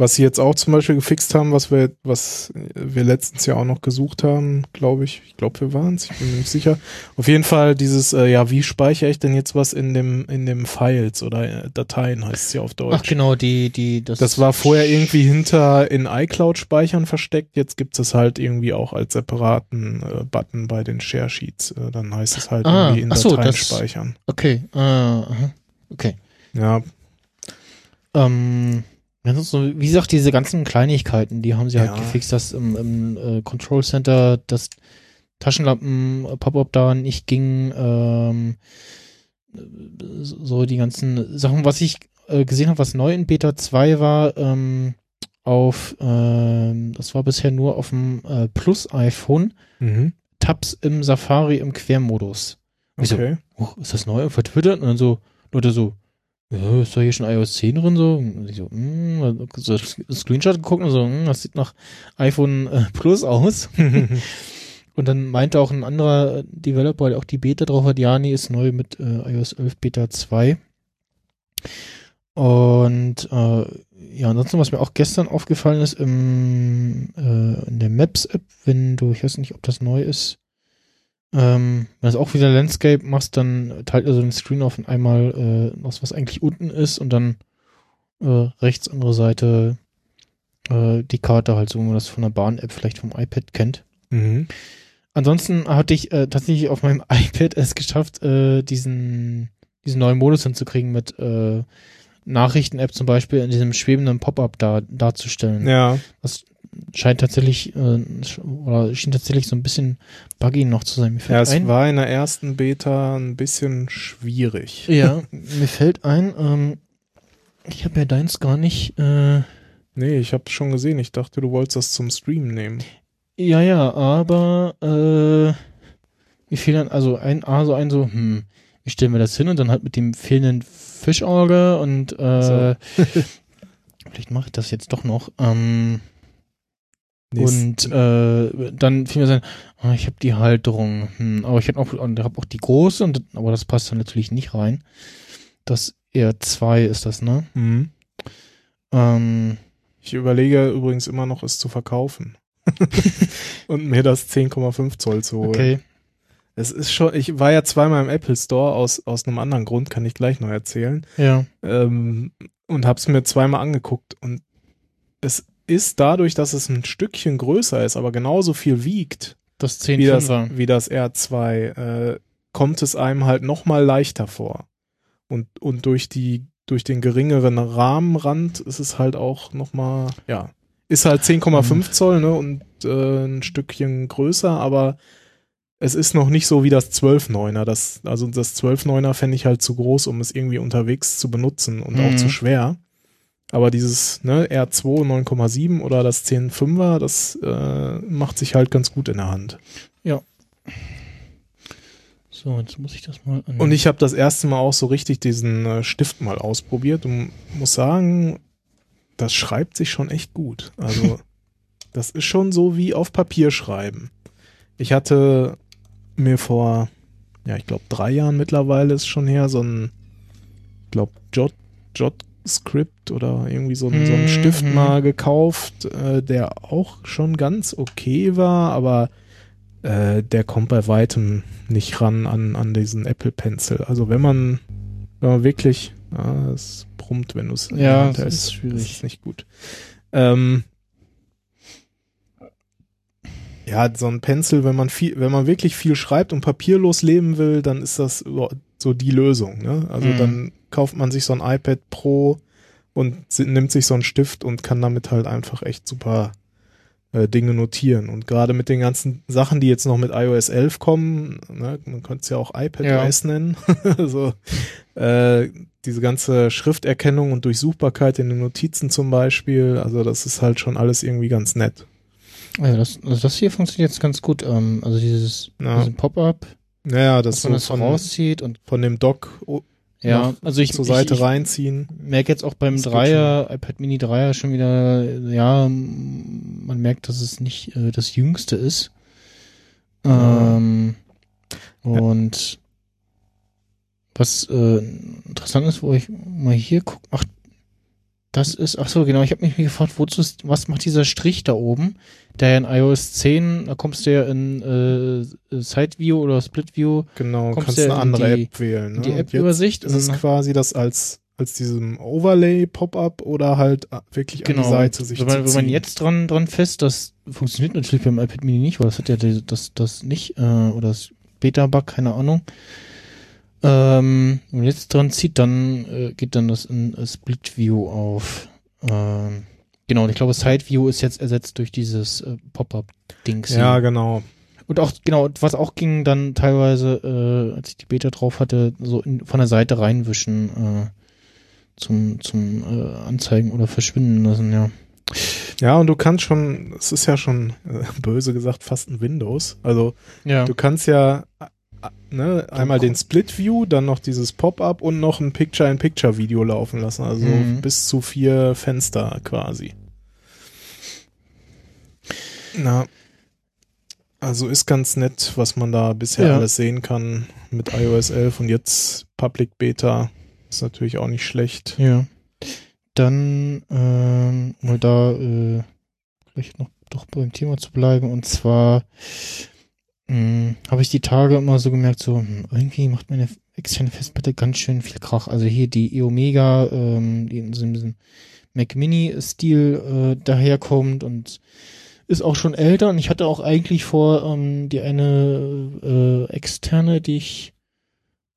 Was sie jetzt auch zum Beispiel gefixt haben, was wir, was wir letztens ja auch noch gesucht haben, glaube ich. Ich glaube, wir waren es, ich bin mir nicht sicher. Auf jeden Fall dieses, äh, ja, wie speichere ich denn jetzt was in dem, in dem Files oder äh, Dateien heißt es ja auf Deutsch. Ach genau, die die das Das war vorher irgendwie hinter in iCloud-Speichern versteckt. Jetzt gibt es halt irgendwie auch als separaten äh, Button bei den Share Sheets. Äh, dann heißt es halt Ah, irgendwie in ach so, Dateien das- speichern. okay, äh, okay. Ja, Ähm, ja, sonst so, wie gesagt, diese ganzen Kleinigkeiten, die haben sie halt Ja. gefixt, dass im, im äh, Control Center das Taschenlampen-Pop-Up da nicht ging, ähm, so die ganzen Sachen, was ich äh, gesehen habe, was neu in Beta 2 war, ähm, auf, ähm, das war bisher nur auf dem äh, Plus-iPhone, mhm. Tabs im Safari im Quermodus. Okay. oh, ist das neu vertwittert? Und dann so, Leute so, ja, ist da hier schon iOS 10 drin so? Und ich so, hm, so Screenshot geguckt und so, hm, das sieht nach iPhone äh, Plus aus. und dann meinte auch ein anderer Developer, der auch die Beta drauf hat, ja, nee, ist neu mit äh, iOS 11 Beta 2. Und äh, ja, ansonsten, was mir auch gestern aufgefallen ist, im, äh, in der Maps-App, wenn du, ich weiß nicht, ob das neu ist, ähm, wenn du auch wieder Landscape machst, dann teilt er so den Screen auf und einmal äh, was, was eigentlich unten ist und dann äh, rechts andere Seite äh, die Karte halt, so wie man das von der Bahn-App vielleicht vom iPad kennt. mhm. Ansonsten hatte ich äh, tatsächlich auf meinem iPad es geschafft, äh, diesen, diesen neuen Modus hinzukriegen mit äh, Nachrichten-App zum Beispiel in diesem schwebenden Pop-up da, darzustellen. Ja, Das scheint tatsächlich, äh, oder schien tatsächlich so ein bisschen buggy noch zu sein. Mir fällt ja, es ein, war in der ersten Beta ein bisschen schwierig. Ja, mir fällt ein, ähm, ich habe ja deins gar nicht, äh, Nee, ich habe schon gesehen. Ich dachte, du wolltest das zum Stream nehmen. Ja, ja, aber äh, mir fehlt dann also ein A, so ein so, hm, wie stellen wir das hin? Und dann halt mit dem fehlenden Fischauge und äh, So. vielleicht mache ich das jetzt doch noch. Ähm, und äh, dann fiel mir sein, ah, ich habe die Halterung, hm, aber ich habe auch, hab auch die große, und, aber das passt dann natürlich nicht rein. Das R2 ist das, ne? Mhm. Ähm, Ich überlege übrigens immer noch, es zu verkaufen. und mir das 10,5 Zoll zu holen. okay. Es ist schon, ich war ja zweimal im Apple Store aus, aus einem anderen Grund, kann ich gleich noch erzählen. Ja. Ähm, und hab's mir zweimal angeguckt. Und es ist dadurch, dass es ein Stückchen größer ist, aber genauso viel wiegt Das wie das, 10 wie das R2, äh, kommt es einem halt noch mal leichter vor. Und, und durch die, durch den geringeren Rahmenrand ist es halt auch noch mal, ja, ist halt 10,5 Zoll, ne, und äh, ein Stückchen größer, aber es ist noch nicht so wie das 12,9er. Das, also das 12,9er fände ich halt zu groß, um es irgendwie unterwegs zu benutzen und auch Mhm. zu schwer. Aber dieses ne, R2 9,7 oder das 10,5er, das äh, macht sich halt ganz gut in der Hand. So, jetzt muss ich das mal an. Und ich habe das erste Mal auch so richtig diesen äh, Stift mal ausprobiert und muss sagen, das schreibt sich schon echt gut. Also das ist schon so wie auf Papier schreiben. Ich hatte mir vor, ja, ich glaube drei Jahren mittlerweile ist schon her, so ein, ich glaube Jot, Jot Script oder irgendwie so ein, so ein Mhm, Stift mhm. mal gekauft, äh, der auch schon ganz okay war, aber äh, der kommt bei weitem nicht ran an, an diesen Apple Pencil. Also wenn man, wenn man wirklich, ah, es brummt, wenn du es Ja, das ist schwierig. Das ist nicht gut. Ähm, ja, so ein Pencil, wenn man viel, wenn man wirklich viel schreibt und papierlos leben will, dann ist das so die Lösung. Ne? Also Mhm. dann kauft man sich so ein iPad Pro und nimmt sich so einen Stift und kann damit halt einfach echt super äh, Dinge notieren. Und gerade mit den ganzen Sachen, die jetzt noch mit iOS 11 kommen, ne, man könnte es ja auch iPadOS nennen, also äh, diese ganze Schrifterkennung und Durchsuchbarkeit in den Notizen zum Beispiel, also das ist halt schon alles irgendwie ganz nett. also das, also das hier funktioniert jetzt ganz gut. Ähm, also dieses, Ja. Pop-up, Naja, das dass so man das so von, rauszieht und von dem Dock ja, also ich zur Seite ich, ich reinziehen. merke jetzt auch beim Dreier, iPad Mini Dreier schon wieder, ja, man merkt, dass es nicht äh, das Jüngste ist. Ja. Ähm, und was äh, interessant ist, wo ich mal hier gucke, ach, das ist, ach so, genau, ich habe mich gefragt, wozu ist, was macht dieser Strich da oben? Der ja in iOS 10, da kommst du ja in äh, Side View oder Split View Genau, kannst ja eine in andere die- App wählen. die ne? Und App-Übersicht ist es quasi das als als diesem Overlay Pop-up oder halt äh, wirklich an Genau, die Seite und sich wenn man, wenn man jetzt dran, dran fest, das funktioniert natürlich beim iPad Mini nicht, weil das hat ja die, das, das nicht, äh, oder das Beta-Bug, keine Ahnung. Ähm, wenn man jetzt dran zieht, dann äh, geht dann das in äh, Split View auf. Ähm, genau, und ich glaube, Side View ist jetzt ersetzt durch dieses äh, Pop-up-Dings. ja, genau. Und auch, genau, was auch ging dann teilweise, äh, als ich die Beta drauf hatte, so in, von der Seite reinwischen, äh, zum, zum äh, Anzeigen oder verschwinden lassen, ja. Ja, und du kannst schon, es ist ja schon äh, böse gesagt fast ein Windows. Also Ja. du kannst ja ne, einmal den Split View, dann noch dieses Pop-up und noch ein Picture-in-Picture-Video laufen lassen. Also Mhm. bis zu vier Fenster quasi. Na, also ist ganz nett, was man da bisher Ja. alles sehen kann mit iOS 11 und jetzt Public Beta ist natürlich auch nicht schlecht. Ja. Dann, ähm, mal da, äh, vielleicht noch doch beim Thema zu bleiben. Und zwar mh, habe ich die Tage immer so gemerkt, so, hm, irgendwie macht meine externe Festplatte ganz schön viel Krach. Also hier die E-Omega, ähm, die in so diesem Mac Mini-Stil äh, daherkommt und ist auch schon älter. Und ich hatte auch eigentlich vor, ähm, die eine äh, externe, die ich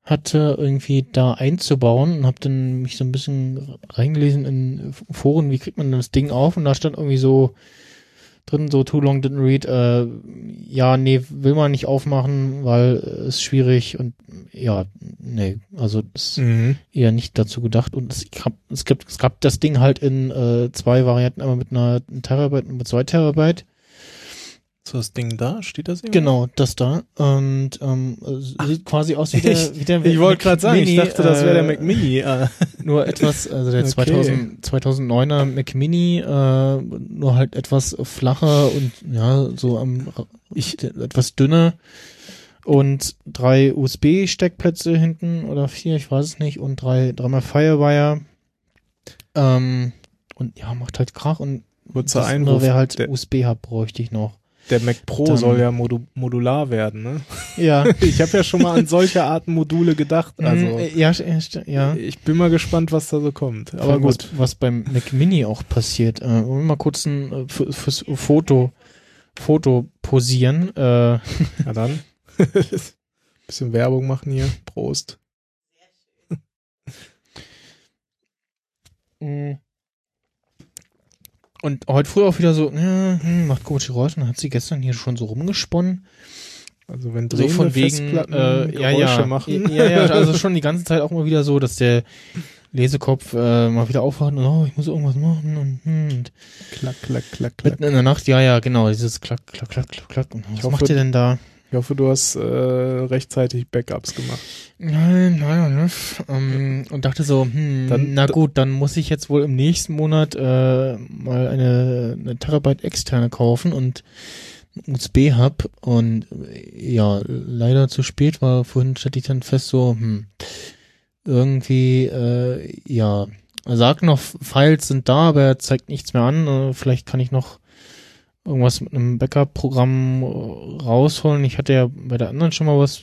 hatte, irgendwie da einzubauen und habe dann mich so ein bisschen reingelesen in Foren, wie kriegt man das Ding auf und da stand irgendwie so drin, so too long didn't read, äh, ja, nee, will man nicht aufmachen, weil äh, ist schwierig und ja, nee, also ist Mhm. eher nicht dazu gedacht und es, gab, es, gibt, es gab das Ding halt in äh, zwei Varianten, einmal mit einer ein Terabyte und mit zwei Terabyte. So das Ding da, steht das irgendwo? Genau, das da. Und ähm, sieht quasi aus wie der, wie der Ich wollte gerade sagen, ich dachte, das wäre der äh, Mac Mini. Äh, Nur etwas, also der Okay. 2000, 2009er Mac Mini, äh, nur halt etwas flacher und ja, so am, ich, etwas dünner und drei USB-Steckplätze hinten oder vier, ich weiß es nicht, und drei, dreimal Firewire. Ähm, und ja, macht halt Krach und kurzer das Einwurf. wäre halt USB-Hub bräuchte ich noch. Der Mac Pro Dann- soll ja modu modular werden, ne? Ja, Ich habe ja schon mal an solche Arten Module gedacht. Also Mm, ja, st- st- ja. ich bin mal gespannt, was da so kommt. Aber gut. was, was beim Mac Mini auch passiert, äh, wollen wir mal kurz ein äh, für, fürs Foto Foto posieren. Äh, Na dann. Bisschen Werbung machen hier. Prost. mm. Und heute früh auch wieder so, ja, hm, macht komische Geräusche. Und hat sie gestern hier schon so rumgesponnen. Also wenn So drehende von wegen, Festplatten äh, ja, Geräusche ja, machen. ja, ja, also schon die ganze Zeit auch mal wieder so, dass der Lesekopf äh, mal wieder aufwacht und oh, ich muss irgendwas machen und, hm, und klack, klack, klack, klack. mitten in der Nacht, ja, ja, genau, dieses klack, klack, klack, klack, klack. Und was hoffe, macht ihr denn da? Ich hoffe, du hast äh, rechtzeitig Backups gemacht. Nein, nein, nicht. Ähm, und dachte so, hm, Dann- na gut, dann muss ich jetzt wohl im nächsten Monat äh, mal eine, eine Terabyte externe kaufen und USB-Hub und äh, ja, leider zu spät war, vorhin stellte ich dann fest so, hm, irgendwie, äh, ja, er sagt noch, Files sind da, aber er zeigt nichts mehr an, äh, vielleicht kann ich noch irgendwas mit einem Backup-Programm äh, rausholen. Ich hatte ja bei der anderen schon mal was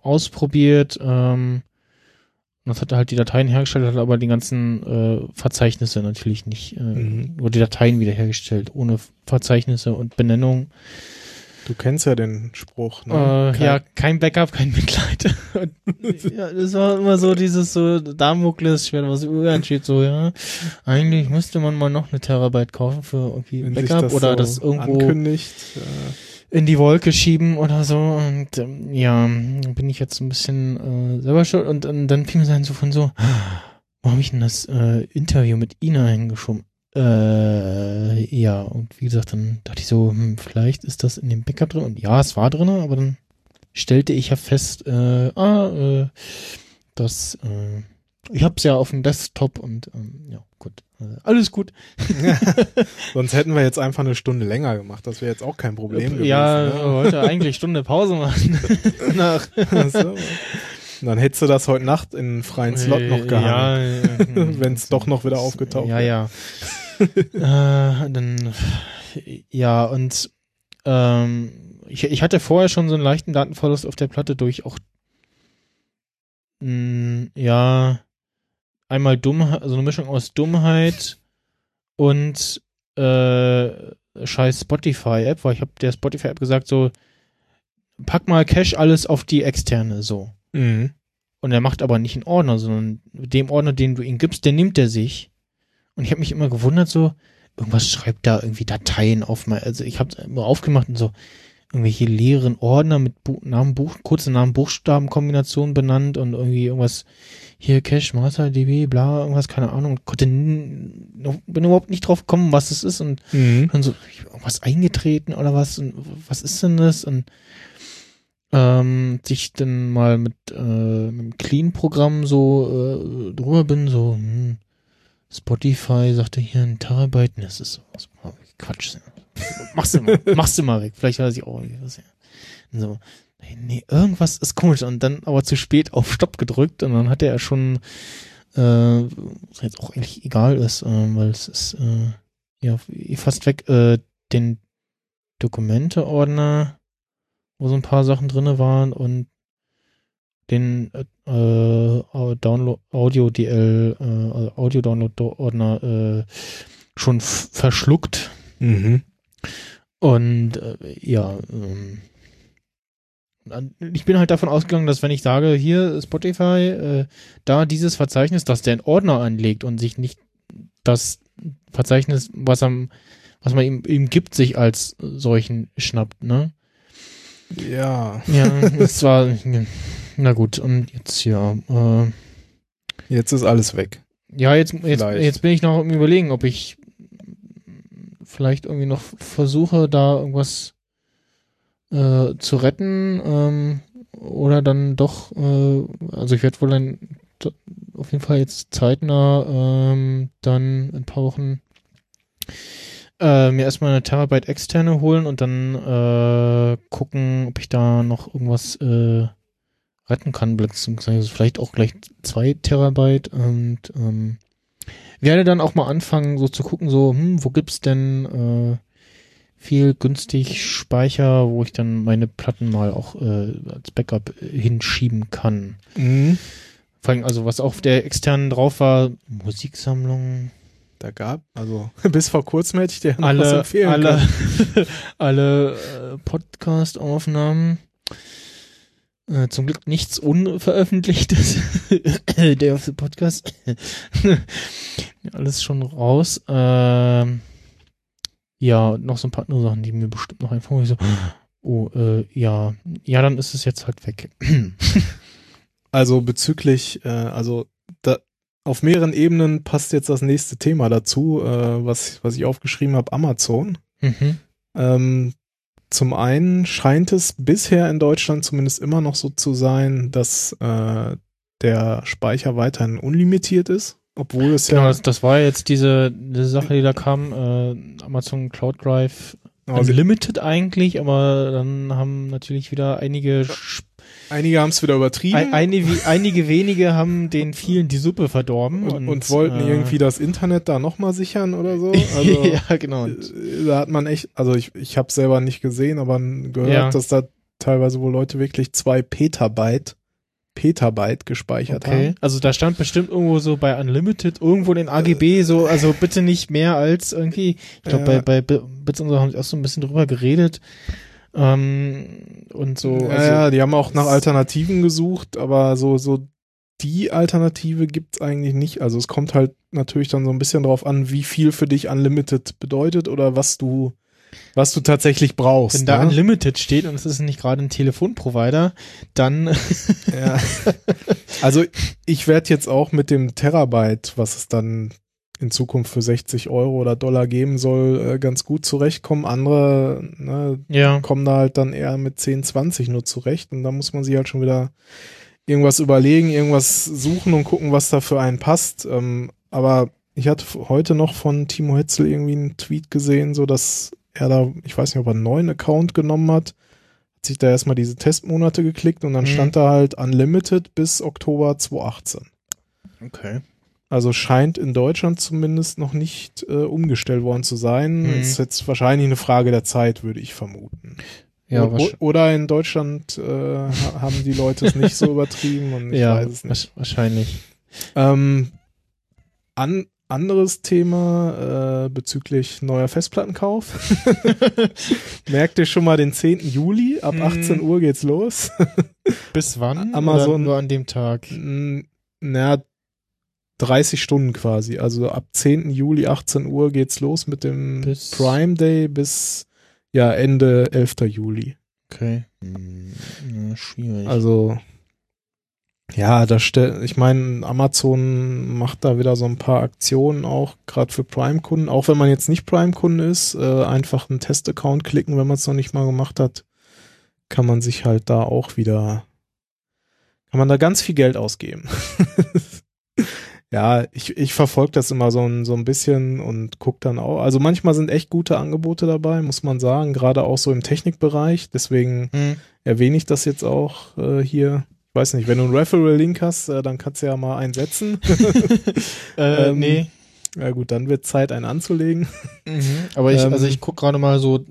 ausprobiert. Ähm, und das hat halt die Dateien hergestellt, hat aber die ganzen äh, Verzeichnisse natürlich nicht, äh, Mhm. nur die Dateien wiederhergestellt, ohne Verzeichnisse und Benennung. Du kennst ja den Spruch, ne? Äh, Kein- ja, kein Backup, kein Mitleid. Ja, das war immer so dieses so Damoklesschwert, was über steht, so, ja. Eigentlich müsste man mal noch eine Terabyte kaufen für irgendwie wenn sich Backup das oder so das irgendwo ankündigt. Äh, in die Wolke schieben oder so. Und ähm, ja, bin ich jetzt ein bisschen äh, selber schuld. Und, und dann fing es an so von so, wo habe ich denn das äh, Interview mit Ina hingeschoben? Äh, ja, und wie gesagt, dann dachte ich so, hm, vielleicht ist das in dem Backup drin. Und ja, es war drin, aber dann stellte ich ja fest, äh, ah, äh, dass äh, ich hab's ja auf dem Desktop und ähm, ja, gut. Äh, alles gut. sonst hätten wir jetzt einfach eine Stunde länger gemacht. Das wäre jetzt auch kein Problem gewesen. ja, ne? wollte eigentlich Stunde Pause machen. Nach Ach so. Dann hättest du das heute Nacht in einen freien Slot noch gehabt. Ja, Wenn es doch noch wieder aufgetaucht Ja, ja. äh, dann, ja, und ähm, ich, ich hatte vorher schon so einen leichten Datenverlust auf der Platte durch auch, mh, ja, einmal Dummheit, also eine Mischung aus Dummheit und äh, scheiß Spotify-App, weil ich habe der Spotify-App gesagt so, pack mal Cache alles auf die externe, so. Mhm. Und er macht aber nicht einen Ordner, sondern dem Ordner, den du ihm gibst, den nimmt er sich. Und ich habe mich immer gewundert, so, irgendwas schreibt da irgendwie Dateien auf mein, also ich habe immer aufgemacht und so irgendwelche leeren Ordner mit Bu Namen, Buch, kurze Namen, Buchstabenkombinationen benannt und irgendwie irgendwas hier Cache, Master, DB, bla, irgendwas, keine Ahnung. Konnte bin überhaupt nicht drauf gekommen, was es ist und Mhm. dann so was eingetreten oder was und was ist denn das und ähm, sich dann mal mit, äh, mit dem Clean-Programm so äh, drüber bin, so hm, Spotify sagte hier ein Terabyte, das ist sowas. Quatsch. Mal, machst du mal weg. Vielleicht weiß ich auch was. Ja. So, nee, irgendwas ist komisch und dann aber zu spät auf Stopp gedrückt und dann hat er schon äh, was jetzt auch eigentlich egal ist, äh, weil es ist äh, ja fast weg, äh, den Dokumente-Ordner, wo so ein paar Sachen drinne waren und den äh, äh, Download Audio DL äh, also Audio Download Ordner äh, schon verschluckt Mhm. und äh, ja ähm, ich bin halt davon ausgegangen, dass wenn ich sage, hier Spotify, äh, da dieses Verzeichnis, dass der einen Ordner anlegt und sich nicht das Verzeichnis, was am, was man ihm, ihm gibt, sich als solchen schnappt, ne? Ja, Ja, es war, na gut, und jetzt ja, äh, jetzt ist alles weg. ja, jetzt, jetzt, Vielleicht. jetzt bin ich noch am überlegen, ob ich vielleicht irgendwie noch versuche, da irgendwas äh, zu retten ähm, oder dann doch, äh, also ich werde wohl dann auf jeden Fall jetzt zeitnah ähm, dann in ein paar Wochen äh, mir erstmal eine Terabyte externe holen und dann äh, gucken, ob ich da noch irgendwas äh, retten kann, beziehungsweise vielleicht auch gleich zwei Terabyte und ähm, werde dann auch mal anfangen, so zu gucken, so, hm, wo gibt's denn äh, viel günstig Speicher, wo ich dann meine Platten mal auch äh, als Backup hinschieben kann. Mhm. Vor allem, also was auf der externen drauf war, Musiksammlung. Da gab, also bis vor kurzem hätte ich dir noch alle, was empfehlen alle, können. alle äh, Podcast-Aufnahmen. Äh, zum Glück nichts Unveröffentlichtes. Der auf the Podcast. Alles schon raus. Ähm, ja, noch so ein paar andere Sachen, die mir bestimmt noch einfallen. Ich so, oh, äh, ja. Ja, dann ist es jetzt halt weg. Also bezüglich, äh, also da, auf mehreren Ebenen passt jetzt das nächste Thema dazu, äh, was, was ich aufgeschrieben habe, Amazon. mhm. Ähm, zum einen scheint es bisher in Deutschland zumindest immer noch so zu sein, dass äh, der Speicher weiterhin unlimitiert ist, obwohl es Genau, ja das, das war jetzt diese, diese Sache, die da kam, äh, Amazon Cloud Drive also Unlimited eigentlich, aber dann haben natürlich wieder einige Sp einige haben es wieder übertrieben Ein, einige, einige wenige haben den vielen die Suppe verdorben und, und, und wollten äh, irgendwie das Internet da nochmal sichern oder so. Also, ja, genau. Äh, da hat man echt, also ich, ich habe selber nicht gesehen, aber gehört, Ja. dass da teilweise wohl Leute wirklich zwei Petabyte, Petabyte gespeichert okay. haben. Also da stand bestimmt irgendwo so bei Unlimited, irgendwo in den AGB so, also bitte nicht mehr als irgendwie, ich glaube Ja. bei, bei Bits und so haben sie auch so ein bisschen drüber geredet. Ähm, und so, ja, also, ja, die haben auch nach Alternativen gesucht, aber so, so die Alternative gibt's eigentlich nicht. Also es kommt halt natürlich dann so ein bisschen drauf an, wie viel für dich Unlimited bedeutet oder was du, was du tatsächlich brauchst. wenn da ne? Unlimited steht und es ist nicht gerade ein Telefonprovider, dann Ja. Also ich werde jetzt auch mit dem Terabyte, was es dann in Zukunft für 60 Euro oder Dollar geben soll, äh, ganz gut zurechtkommen. Andere ne, ja. kommen da halt dann eher mit 10, 20 nur zurecht und da muss man sich halt schon wieder irgendwas überlegen, irgendwas suchen und gucken, was da für einen passt. Ähm, aber ich hatte heute noch von Timo Hetzel irgendwie einen Tweet gesehen, so dass er da, ich weiß nicht, ob er einen neuen Account genommen hat, hat sich da erstmal diese Testmonate geklickt und dann Mhm. stand da halt Unlimited bis Oktober 2018. Okay. Also scheint in Deutschland zumindest noch nicht äh, umgestellt worden zu sein. Mhm. Ist jetzt wahrscheinlich eine Frage der Zeit, würde ich vermuten. Ja, O- oder in Deutschland äh, ha- haben die Leute es nicht so übertrieben und ich ja weiß es nicht. wahrsch- wahrscheinlich. Ähm, an, anderes Thema äh, bezüglich neuer Festplattenkauf. Merkt ihr schon mal den 10. Juli, ab Mhm. 18 Uhr geht's los. Bis wann? Amazon- Oder nur an dem Tag. Na, 30 Stunden quasi. Also ab 10. Juli, 18 Uhr geht's los mit dem Bis- Prime Day bis ja Ende 11. Juli. Okay. Hm, ja, schwierig. Also ja, da stell, ich meine, Amazon macht da wieder so ein paar Aktionen auch, gerade für Prime-Kunden. Auch wenn man jetzt nicht Prime-Kunde ist, äh, einfach einen Test-Account klicken, wenn man es noch nicht mal gemacht hat, kann man sich halt da auch wieder, kann man da ganz viel Geld ausgeben. ja, ich, ich verfolge das immer so ein, so ein bisschen und guck dann auch. Also manchmal sind echt gute Angebote dabei, muss man sagen, gerade auch so im Technikbereich. Deswegen hm. erwähne ich das jetzt auch äh, hier. Ich weiß nicht, wenn du einen Referral-Link hast, äh, dann kannst du ja mal einsetzen. äh, ähm, nee. ja gut, dann wird Zeit, einen anzulegen. Mhm. Aber ich, Ähm, also ich guck gerade mal so äh,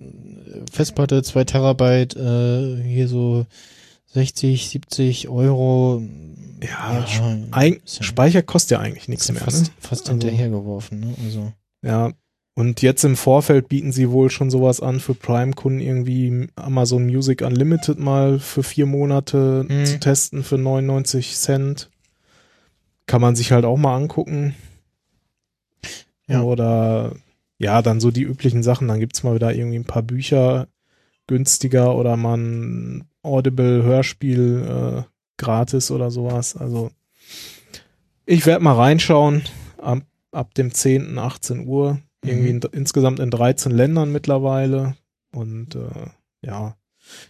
Festplatte, 2 Terabyte, äh, hier so 60, 70 Euro. Ja, ja, Speicher kostet ja eigentlich nichts ja mehr. fast, ne? fast Also- hinterhergeworfen, ne? Also. Ja. Und jetzt im Vorfeld bieten sie wohl schon sowas an für Prime-Kunden, irgendwie Amazon Music Unlimited mal für vier Monate Mhm. zu testen für 99 Cent. Kann man sich halt auch mal angucken. Ja. Oder ja, dann so die üblichen Sachen. Dann gibt's mal wieder irgendwie ein paar Bücher günstiger oder mal ein Audible-Hörspiel äh, gratis oder sowas. Also ich werde mal reinschauen ab, ab dem 10., 18 Uhr. Irgendwie Mhm. in, insgesamt in 13 Ländern mittlerweile. Und äh, ja,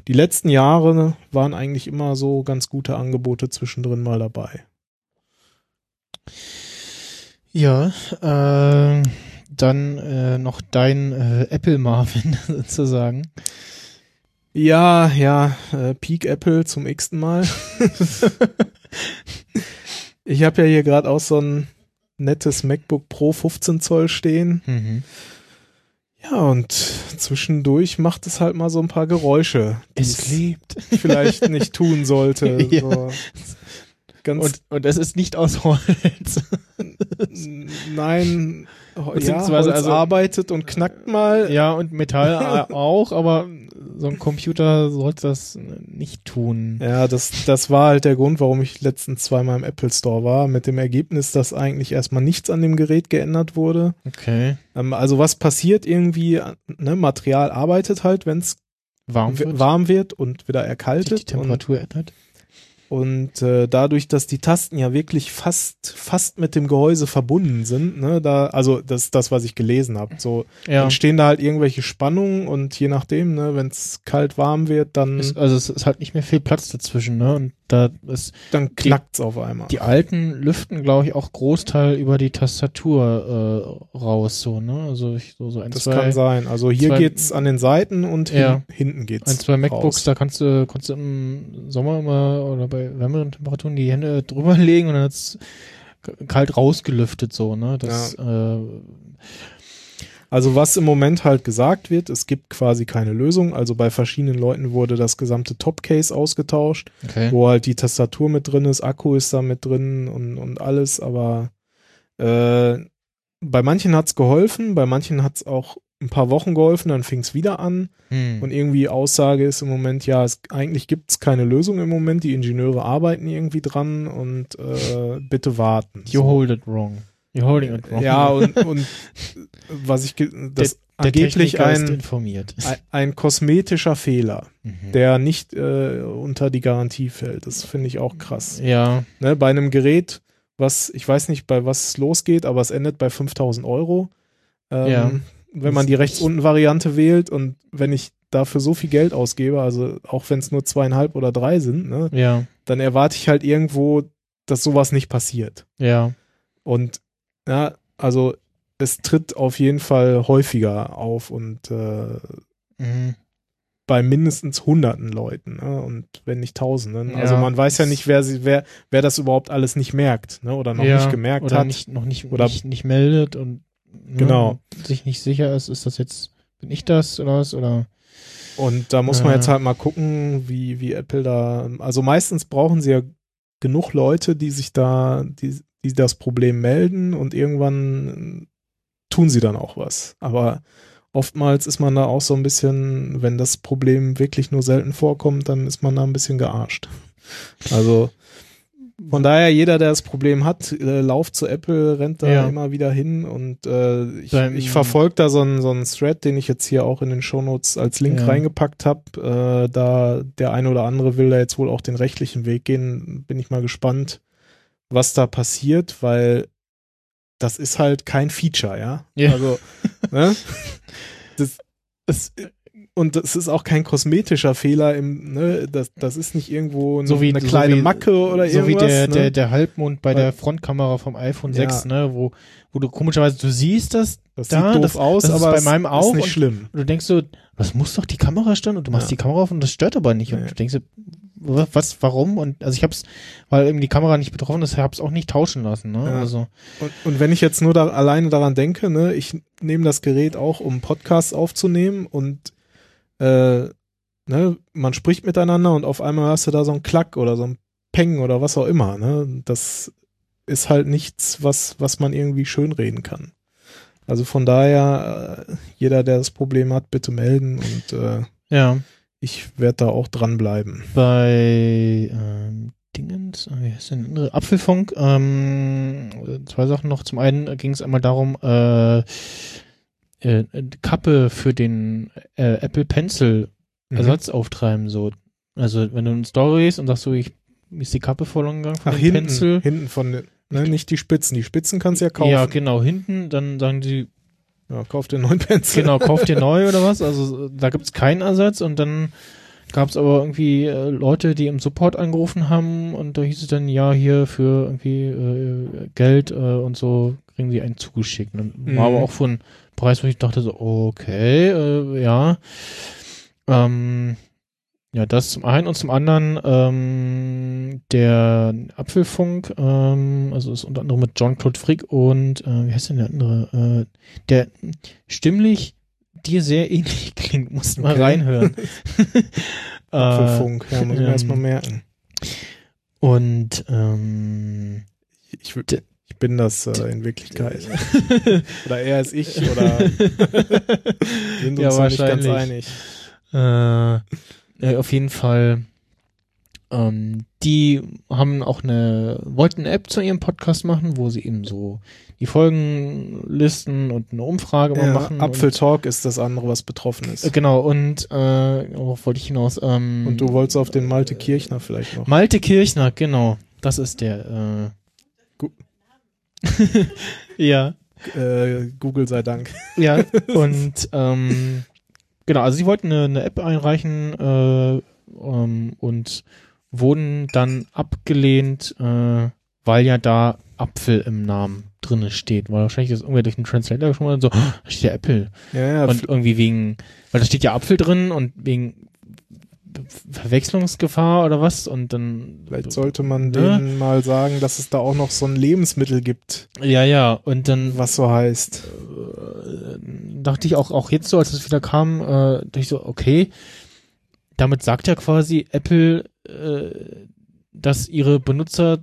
die letzten Jahre waren eigentlich immer so ganz gute Angebote zwischendrin mal dabei. Ja, äh, dann äh, noch dein äh, Apple Marvin sozusagen. Ja, ja, äh, Peak Apple zum x-ten Mal. ich habe ja hier gerade auch so ein nettes MacBook Pro 15 Zoll stehen. Mhm. Ja, und zwischendurch macht es halt mal so ein paar Geräusche, die Es lebt. vielleicht nicht tun sollte. Ja. So. Ganz Und, und es ist nicht aus Holz. nein, ja, Beziehungsweise Holz also- arbeitet und knackt mal. ja, und Metall auch, aber so ein Computer sollte das nicht tun. Ja, das, das war halt der Grund, warum ich letztens zweimal im Apple Store war, mit dem Ergebnis, dass eigentlich erstmal nichts an dem Gerät geändert wurde. Okay. Ähm, also was passiert irgendwie, ne, Material arbeitet halt, wenn es Warm wird. warm wird und wieder sich erkaltet. die Temperatur ändert. Und, äh, dadurch, dass die Tasten ja wirklich fast, fast mit dem Gehäuse verbunden sind, ne, da, also das ist das, was ich gelesen habe. So Ja. entstehen da halt irgendwelche Spannungen und je nachdem, ne, wenn es kalt warm wird, dann, Ist, also es ist halt nicht mehr viel Platz dazwischen, ne? Und da ist dann knackt's auf einmal. die alten lüften, glaube ich, auch Großteil über die Tastatur äh, raus, so, ne? Also ich, so, so ein, Das zwei, kann sein. Also hier zwei- geht's an den Seiten und hin, Ja. hinten geht's. ein, zwei MacBooks, raus. da kannst du, kannst du im Sommer immer oder bei wärmeren Temperaturen die Hände drüber legen und dann hat's kalt rausgelüftet, so, ne? Das, äh, Also was im Moment halt gesagt wird, es gibt quasi keine Lösung. Also bei verschiedenen Leuten wurde das gesamte Topcase ausgetauscht, okay. wo halt die Tastatur mit drin ist, Akku ist da mit drin und, und alles. Aber äh, bei manchen hat's geholfen, bei manchen hat's auch ein paar Wochen geholfen, dann fing's wieder an. Hm. Und irgendwie Aussage ist im Moment, ja, es, eigentlich gibt's keine Lösung im Moment. Die Ingenieure arbeiten irgendwie dran und äh, bitte warten. You hold it wrong. You're holding it wrong. Ja, und, und was ich, das der angeblich informiert. ein, ein kosmetischer Fehler, Mhm. der nicht äh, unter die Garantie fällt. Das finde ich auch krass. ja, Ne, bei einem Gerät, was, ich weiß nicht, bei was es losgeht, aber es endet bei 5000 Euro. Ähm, Ja. Wenn man die rechts unten Variante wählt und wenn ich dafür so viel Geld ausgebe, also auch wenn es nur zweieinhalb oder drei sind, ne, ja, dann erwarte ich halt irgendwo, dass sowas nicht passiert. ja. Und ja, also es tritt auf jeden Fall häufiger auf und äh, Mhm. bei mindestens hunderten Leuten ne? und wenn nicht Tausenden. Also Ja. man weiß ja nicht, wer, sie, wer, wer das überhaupt alles nicht merkt ne? oder noch ja, nicht gemerkt oder hat. Nicht, noch nicht, Oder- nicht, nicht meldet und ne, Genau. sich nicht sicher ist, ist das jetzt, bin ich das oder was? Oder Und da muss man Äh. jetzt halt mal gucken, wie, wie Apple da. Also meistens brauchen sie ja genug Leute, die sich da, die, die das Problem melden und irgendwann tun sie dann auch was. Aber oftmals ist man da auch so ein bisschen, wenn das Problem wirklich nur selten vorkommt, dann ist man da ein bisschen gearscht. Also von daher, jeder, der das Problem hat, äh, lauft zu Apple, rennt da Ja. immer wieder hin und äh, ich, ich verfolge da so einen, so einen Thread, den ich jetzt hier auch in den Shownotes als Link Ja. reingepackt habe. Äh, da der eine oder andere will da jetzt wohl auch den rechtlichen Weg gehen. Bin ich mal gespannt, was da passiert, weil das ist halt kein Feature, ja. Ja. Also, ne? Das, das, und das ist auch kein kosmetischer Fehler im, ne, das, das ist nicht irgendwo eine, So wie- eine so kleine wie- Macke oder so irgendwas. wie der, ne? der, der Halbmond bei Weil- der Frontkamera vom iPhone Ja. 6, ne, wo, wo du komischerweise, du siehst das das da, sieht doof das- aus, das ist aber bei es meinem ist auch nicht und- schlimm. und du denkst so, das muss doch die Kamera stellen und du machst Ja. die Kamera auf und das stört aber nicht. Und Nee. du denkst so, was, warum? Und also ich hab's, weil eben die Kamera nicht betroffen ist, hab's auch nicht tauschen lassen, ne? Ja. Also, Und, und wenn ich jetzt nur da alleine daran denke, ne, ich nehme das Gerät auch, um Podcasts aufzunehmen und äh, ne, man spricht miteinander und auf einmal hast du da so einen Klack oder so ein Peng oder was auch immer. Ne? Das ist halt nichts, was, was man irgendwie schönreden kann. Also von daher, äh, jeder, der das Problem hat, bitte melden und äh, ja. Ich werde da auch dranbleiben. Bei ähm, Dingens, äh, wie heißt denn der andere? Apfelfunk, ähm, zwei Sachen noch. Zum einen ging es einmal darum, äh, äh, Kappe für den äh, Apple Pencil Mhm. Ersatz auftreiben, so. Also, wenn du in Story gehst und sagst so, ich, ist die Kappe verloren gegangen von Ach, dem hinten, Pencil. hinten von den, ne, nicht die Spitzen. Die Spitzen kannst du ja kaufen. Ja, genau, hinten, dann sagen die, Ja, kauf dir neuen Pencil. genau, kauf dir neu oder was. Also, da gibt's keinen Ersatz und dann gab es aber irgendwie äh, Leute, die im Support angerufen haben und da hieß es dann, ja, hier für irgendwie äh, Geld äh, und so kriegen sie einen zugeschickt. Und dann war Mhm. aber auch von Preis, wo ich dachte so, okay, äh, ja. Ähm, ja, das zum einen und zum anderen ähm, der Apfelfunk, ähm, also ist unter anderem mit John-Claude Frick und äh, wie heißt denn der andere? Äh, der stimmlich dir sehr ähnlich klingt, musst mal Okay. reinhören. Äh, Apfelfunk, ja, muss ich mir ähm, erstmal merken. Und ähm, Ich, w- d- ich bin das äh, in Wirklichkeit. oder er ist ich oder sind uns Ja, da nicht ganz wahrscheinlich. einig. äh, äh, auf jeden Fall, ähm, die haben auch eine, wollten eine App zu ihrem Podcast machen, wo sie eben so die Folgen listen und eine Umfrage Ja, machen. Apfeltalk ist das andere, was betroffen ist. äh, genau, und äh, worauf wollte ich hinaus? Ähm, Und du wolltest auf den Malte Kirchner vielleicht noch. Malte Kirchner, genau. Das ist der. Äh, ja. Äh, Google sei Dank. Ja, und ähm, genau, also sie wollten eine, eine App einreichen äh, ähm, und wurden dann abgelehnt, äh, weil ja da Apfel im Namen drinne steht. Weil wahrscheinlich ist irgendwer durch den Translator schon mal so, "Oh, da steht ja Apple. Ja, ja, Und irgendwie wegen, weil da steht ja Apfel drin und wegen Verwechslungsgefahr oder was und dann vielleicht sollte man Ne? denen mal sagen, dass es da auch noch so ein Lebensmittel gibt, ja ja und dann was so heißt. Dachte ich auch, auch jetzt so, als es wieder kam, äh, dachte ich so, okay, damit sagt ja quasi Apple, äh, dass ihre Benutzer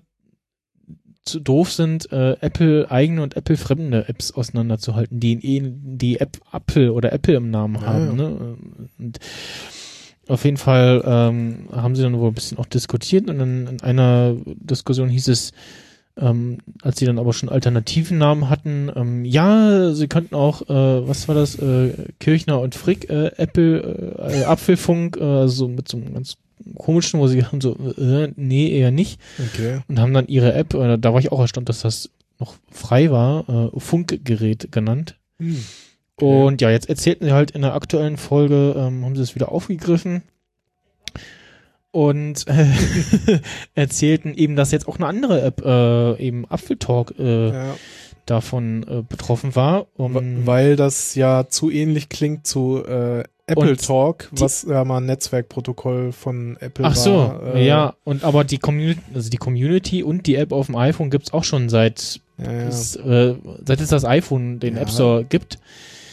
zu doof sind, äh, Apple eigene und Apple fremde Apps auseinanderzuhalten, die eh die App Apple oder Apple im Namen Ja, haben. ja. Ne? Und auf jeden Fall ähm, haben sie dann wohl ein bisschen auch diskutiert und dann in einer Diskussion hieß es, ähm, als sie dann aber schon alternativen Namen hatten, ähm, ja, sie könnten auch, äh, was war das, äh, Kirchner und Frick, äh, Apple, äh, Apfelfunk, äh, so mit so einem ganz komischen, wo sie haben so, äh, nee, eher nicht Okay. und haben dann ihre App, äh, da war ich auch erstaunt, dass das noch frei war, äh, Funkgerät genannt. Hm. Und ja, jetzt erzählten sie halt in der aktuellen Folge, ähm, haben sie es wieder aufgegriffen und äh, erzählten eben, dass jetzt auch eine andere App, äh, eben Apfeltalk, äh, Ja, davon äh, betroffen war. Um, weil das ja zu ähnlich klingt zu äh, Apple Und Talk, was ja mal ein Netzwerkprotokoll von Apple Ach so, war. äh, ja, und aber die Community, also die Community und die App auf dem iPhone gibt's auch schon seit ja, ja. es, äh, seit es das iPhone den. App Store gibt.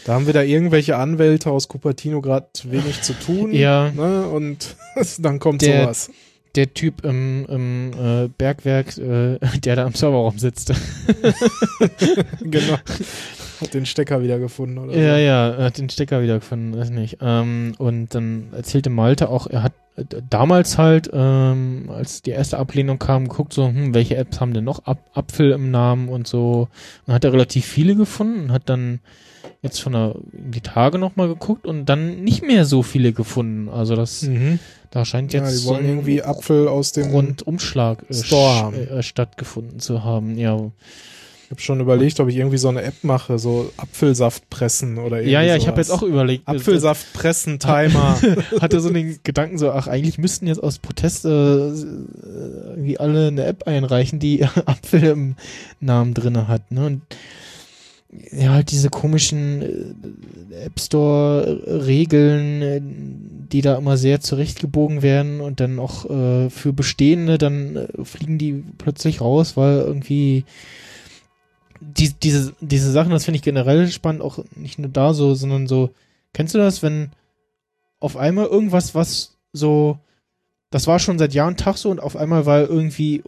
Da haben wir da irgendwelche Anwälte aus Cupertino gerade wenig zu tun. Ja. Ne? Und dann kommt Der- sowas. Der Typ im, im äh, Bergwerk, äh, der da im Serverraum sitzt. genau. Hat den Stecker wieder gefunden, oder? Ja, ja, er hat den Stecker wiedergefunden, weiß nicht. Ähm, und dann erzählte Malte auch, er hat äh, damals halt, ähm, als die erste Ablehnung kam, geguckt so, hm, welche Apps haben denn noch Ap Apfel im Namen und so. Und hat er relativ viele gefunden und hat dann jetzt von der, die Tage nochmal geguckt und dann nicht mehr so viele gefunden. Also das, Mhm. da scheint ja, jetzt die wollen so ein irgendwie Apfel aus dem. Rundumschlag äh, äh, stattgefunden zu haben. Ja, Ich habe schon überlegt, ob ich irgendwie so eine App mache, so Apfelsaft pressen oder irgendwie ja, ja, ich habe sowas. jetzt auch überlegt. äh, Apfelsaft pressen Timer. hatte so den Gedanken so, ach, eigentlich müssten jetzt aus Protest äh, irgendwie alle eine App einreichen, die Apfel im Namen drinne hat, ne? Und ja, halt diese komischen äh, App Store Regeln, äh, die da immer sehr zurechtgebogen werden und dann auch äh, für bestehende, dann äh, fliegen die plötzlich raus, weil irgendwie die, diese, diese Sachen, das finde ich generell spannend, auch nicht nur da so, sondern so, kennst du das, wenn auf einmal irgendwas, was so, das war schon seit Jahr und Tag so und auf einmal war irgendwie,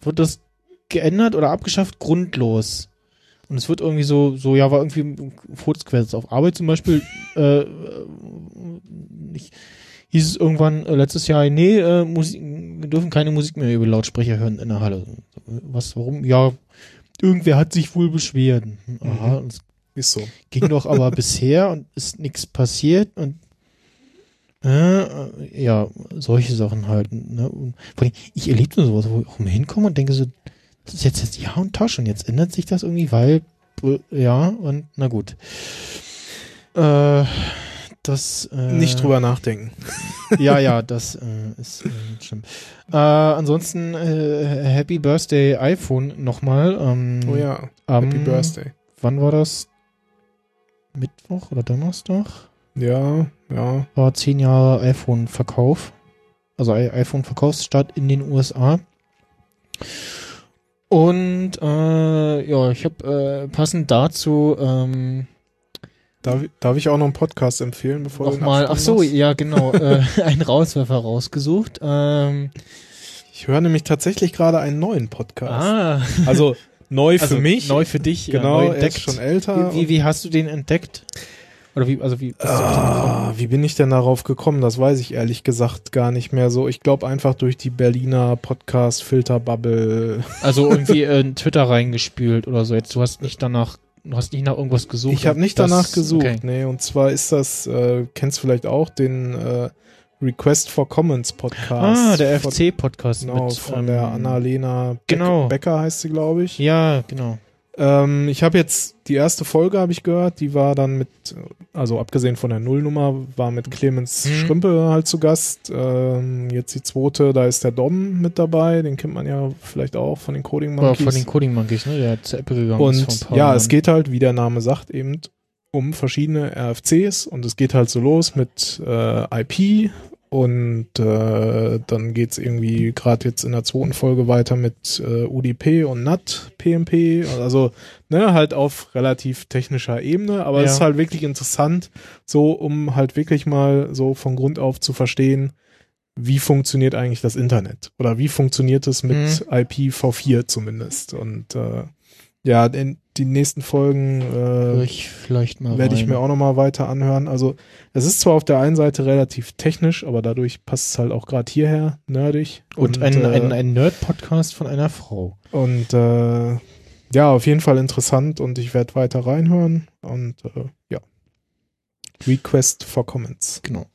wird das geändert oder abgeschafft, grundlos. Und es wird irgendwie so, so, ja, war irgendwie Furzquest auf Arbeit zum Beispiel, äh, nicht, hieß es irgendwann äh, letztes Jahr, nee, äh, Musik, wir dürfen keine Musik mehr über Lautsprecher hören in der Halle. Was, warum? Ja, irgendwer hat sich wohl beschwert. Aha, und es Ist so. ging doch aber bisher und ist nichts passiert und äh, äh, ja, solche Sachen halt. Ne? Und vor allem, ich erlebe sowas, wo ich auch mal hinkomme und denke so, das ist jetzt jetzt Jahr und Tausch und jetzt ändert sich das irgendwie, weil äh, ja und na gut. Äh, das äh, Nicht drüber nachdenken. Ja, ja, das äh, ist äh, schlimm. Äh, ansonsten äh, Happy Birthday iPhone nochmal. Ähm, Oh ja, Happy Birthday. Wann war das? Mittwoch oder Donnerstag? Ja, ja. War zehn Jahre iPhone-Verkauf. Also iPhone-Verkaufsstart in den USA. Und äh, ja, ich habe äh, passend dazu ähm, Darf, darf ich auch noch einen Podcast empfehlen, bevor du den nochmal, ach so, ja genau, äh, einen Rauswerfer rausgesucht. Ähm, Ich höre nämlich tatsächlich gerade einen neuen Podcast. ah, Also neu also für mich. neu für dich, genau, ja, neu er ist schon älter. Wie, wie, wie hast du den entdeckt? Oder wie, also wie? Ah, wie bin ich denn darauf gekommen? Das weiß ich ehrlich gesagt gar nicht mehr so. Ich glaube einfach durch die Berliner Podcast-Filterbubble. Also irgendwie in Twitter reingespült oder so. Jetzt du hast nicht danach, du hast nicht nach irgendwas gesucht. Ich habe nicht das- danach gesucht. Okay. Nee, und zwar ist das, äh, kennst vielleicht auch, den äh, Request for Comments Podcast. Ah, der FC-Podcast Genau, mit von ähm, der Annalena Beck genau. Becker heißt sie, glaube ich. Ja, genau. Ähm, ich habe jetzt die erste Folge habe ich gehört, die war dann mit, also abgesehen von der Nullnummer, war mit Clemens Mhm. Schrümpe halt zu Gast. Ähm, jetzt die zweite, da ist der Dom mit dabei, den kennt man ja vielleicht auch von den Coding Monkeys. von den Coding Monkeys, ne? Der zu Apple gegangen ist vor ein Und paar ja, Jahren. es geht halt, wie der Name sagt, eben um verschiedene RFCs und es geht halt so los mit äh, IP und äh, dann geht's irgendwie gerade jetzt in der zweiten Folge weiter mit äh, UDP und NAT, PMP, also ne, halt auf relativ technischer Ebene, aber es Ja. ist halt wirklich interessant, so um halt wirklich mal so von Grund auf zu verstehen, wie funktioniert eigentlich das Internet oder wie funktioniert es mit Mhm. IPv4 zumindest und äh, ja, in die nächsten Folgen äh, ich vielleicht mal werde ich mir auch nochmal weiter anhören. Also es ist zwar auf der einen Seite relativ technisch, aber dadurch passt es halt auch gerade hierher, nerdig. Und, ein, äh, ein, ein Nerd-Podcast von einer Frau. und äh, ja, auf jeden Fall interessant und ich werde weiter reinhören und äh, ja. Request for Comments. Genau.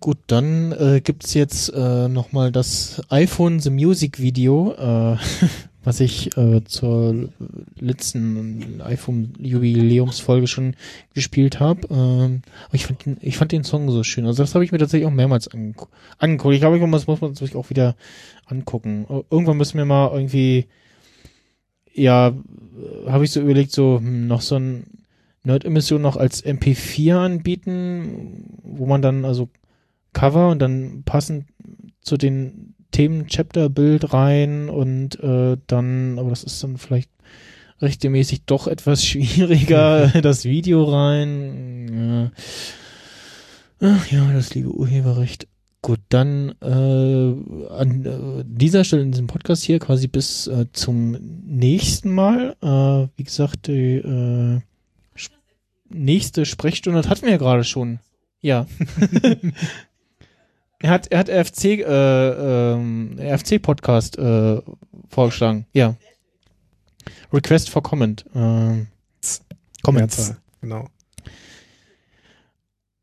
Gut, dann äh, gibt's jetzt äh, nochmal das iPhone The Music Video, äh, was ich äh, zur letzten iPhone-Jubiläumsfolge schon gespielt habe. Ähm, ich fand, den, ich fand den Song so schön. Also das habe ich mir tatsächlich auch mehrmals ange angeguckt. Ich glaube, das muss man sich auch wieder angucken. Ir- Irgendwann müssen wir mal irgendwie, ja, habe ich so überlegt, so hm, noch so ein Nerd-Emission noch als MP4 anbieten, wo man dann also Cover und dann passend zu den Themen Chapter-Bild rein und äh, dann, aber das ist dann vielleicht rechtmäßig doch etwas schwieriger, das Video rein. Ja. Ach ja, das liebe Urheberrecht. Gut, dann äh, an äh, dieser Stelle in diesem Podcast hier quasi bis äh, zum nächsten Mal. Äh, wie gesagt, die äh, sp- nächste Sprechstunde hatten wir ja gerade schon. Ja. er hat er hat RFC äh, ähm, RFC Podcast äh, vorgeschlagen. Ja. Request for comment. Ähm, Comments. Mehrzahl, Genau.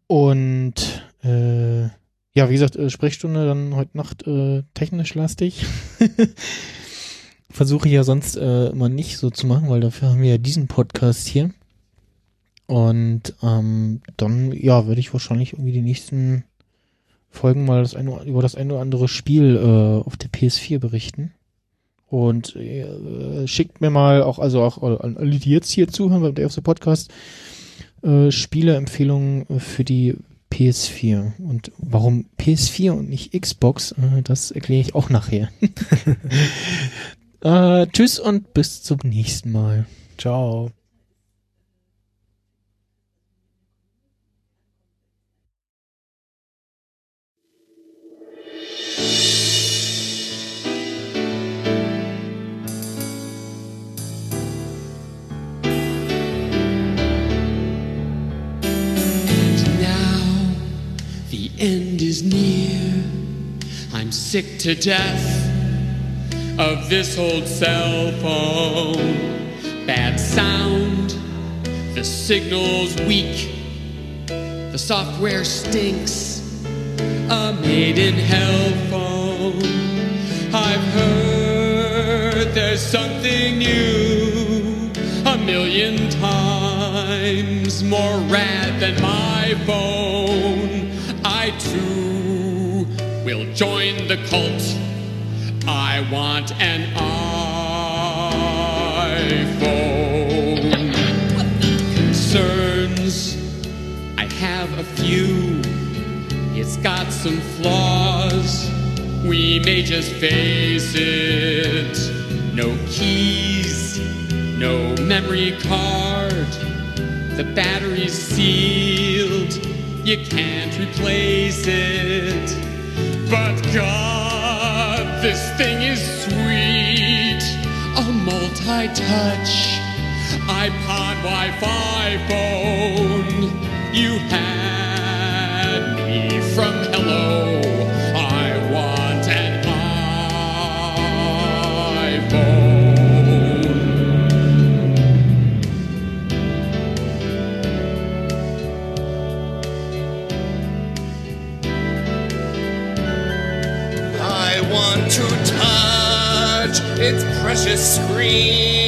Und äh, ja, wie gesagt, äh, Sprechstunde dann heute Nacht äh, technisch lastig. Versuche ich ja sonst äh, immer nicht so zu machen, weil dafür haben wir ja diesen Podcast hier. Und ähm, dann, ja, werde ich wahrscheinlich irgendwie die nächsten Folgen mal das eine, über das eine oder andere Spiel äh, auf der PS4 berichten. Und äh, schickt mir mal auch, also auch an alle, die jetzt hier zuhören beim Day of the Podcast, äh, Spieleempfehlungen äh, für die PS4. Und warum PS4 und nicht Xbox, äh, das erkläre ich auch nachher. äh, tschüss und bis zum nächsten Mal. Ciao. End is near. I'm sick to death of this old cell phone. Bad sound, the signal's weak, the software stinks. A made in hell phone. I've heard there's something new a million times. more rad than my phone. I too will join the cult. I want an iPhone. Concerns, I have a few. It's got some flaws. We may just face it. No keys, no memory card. The battery's sealed. You can't replace it. But God, this thing is sweet. A multi touch iPod Wi Fi phone. You had precious screen.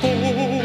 不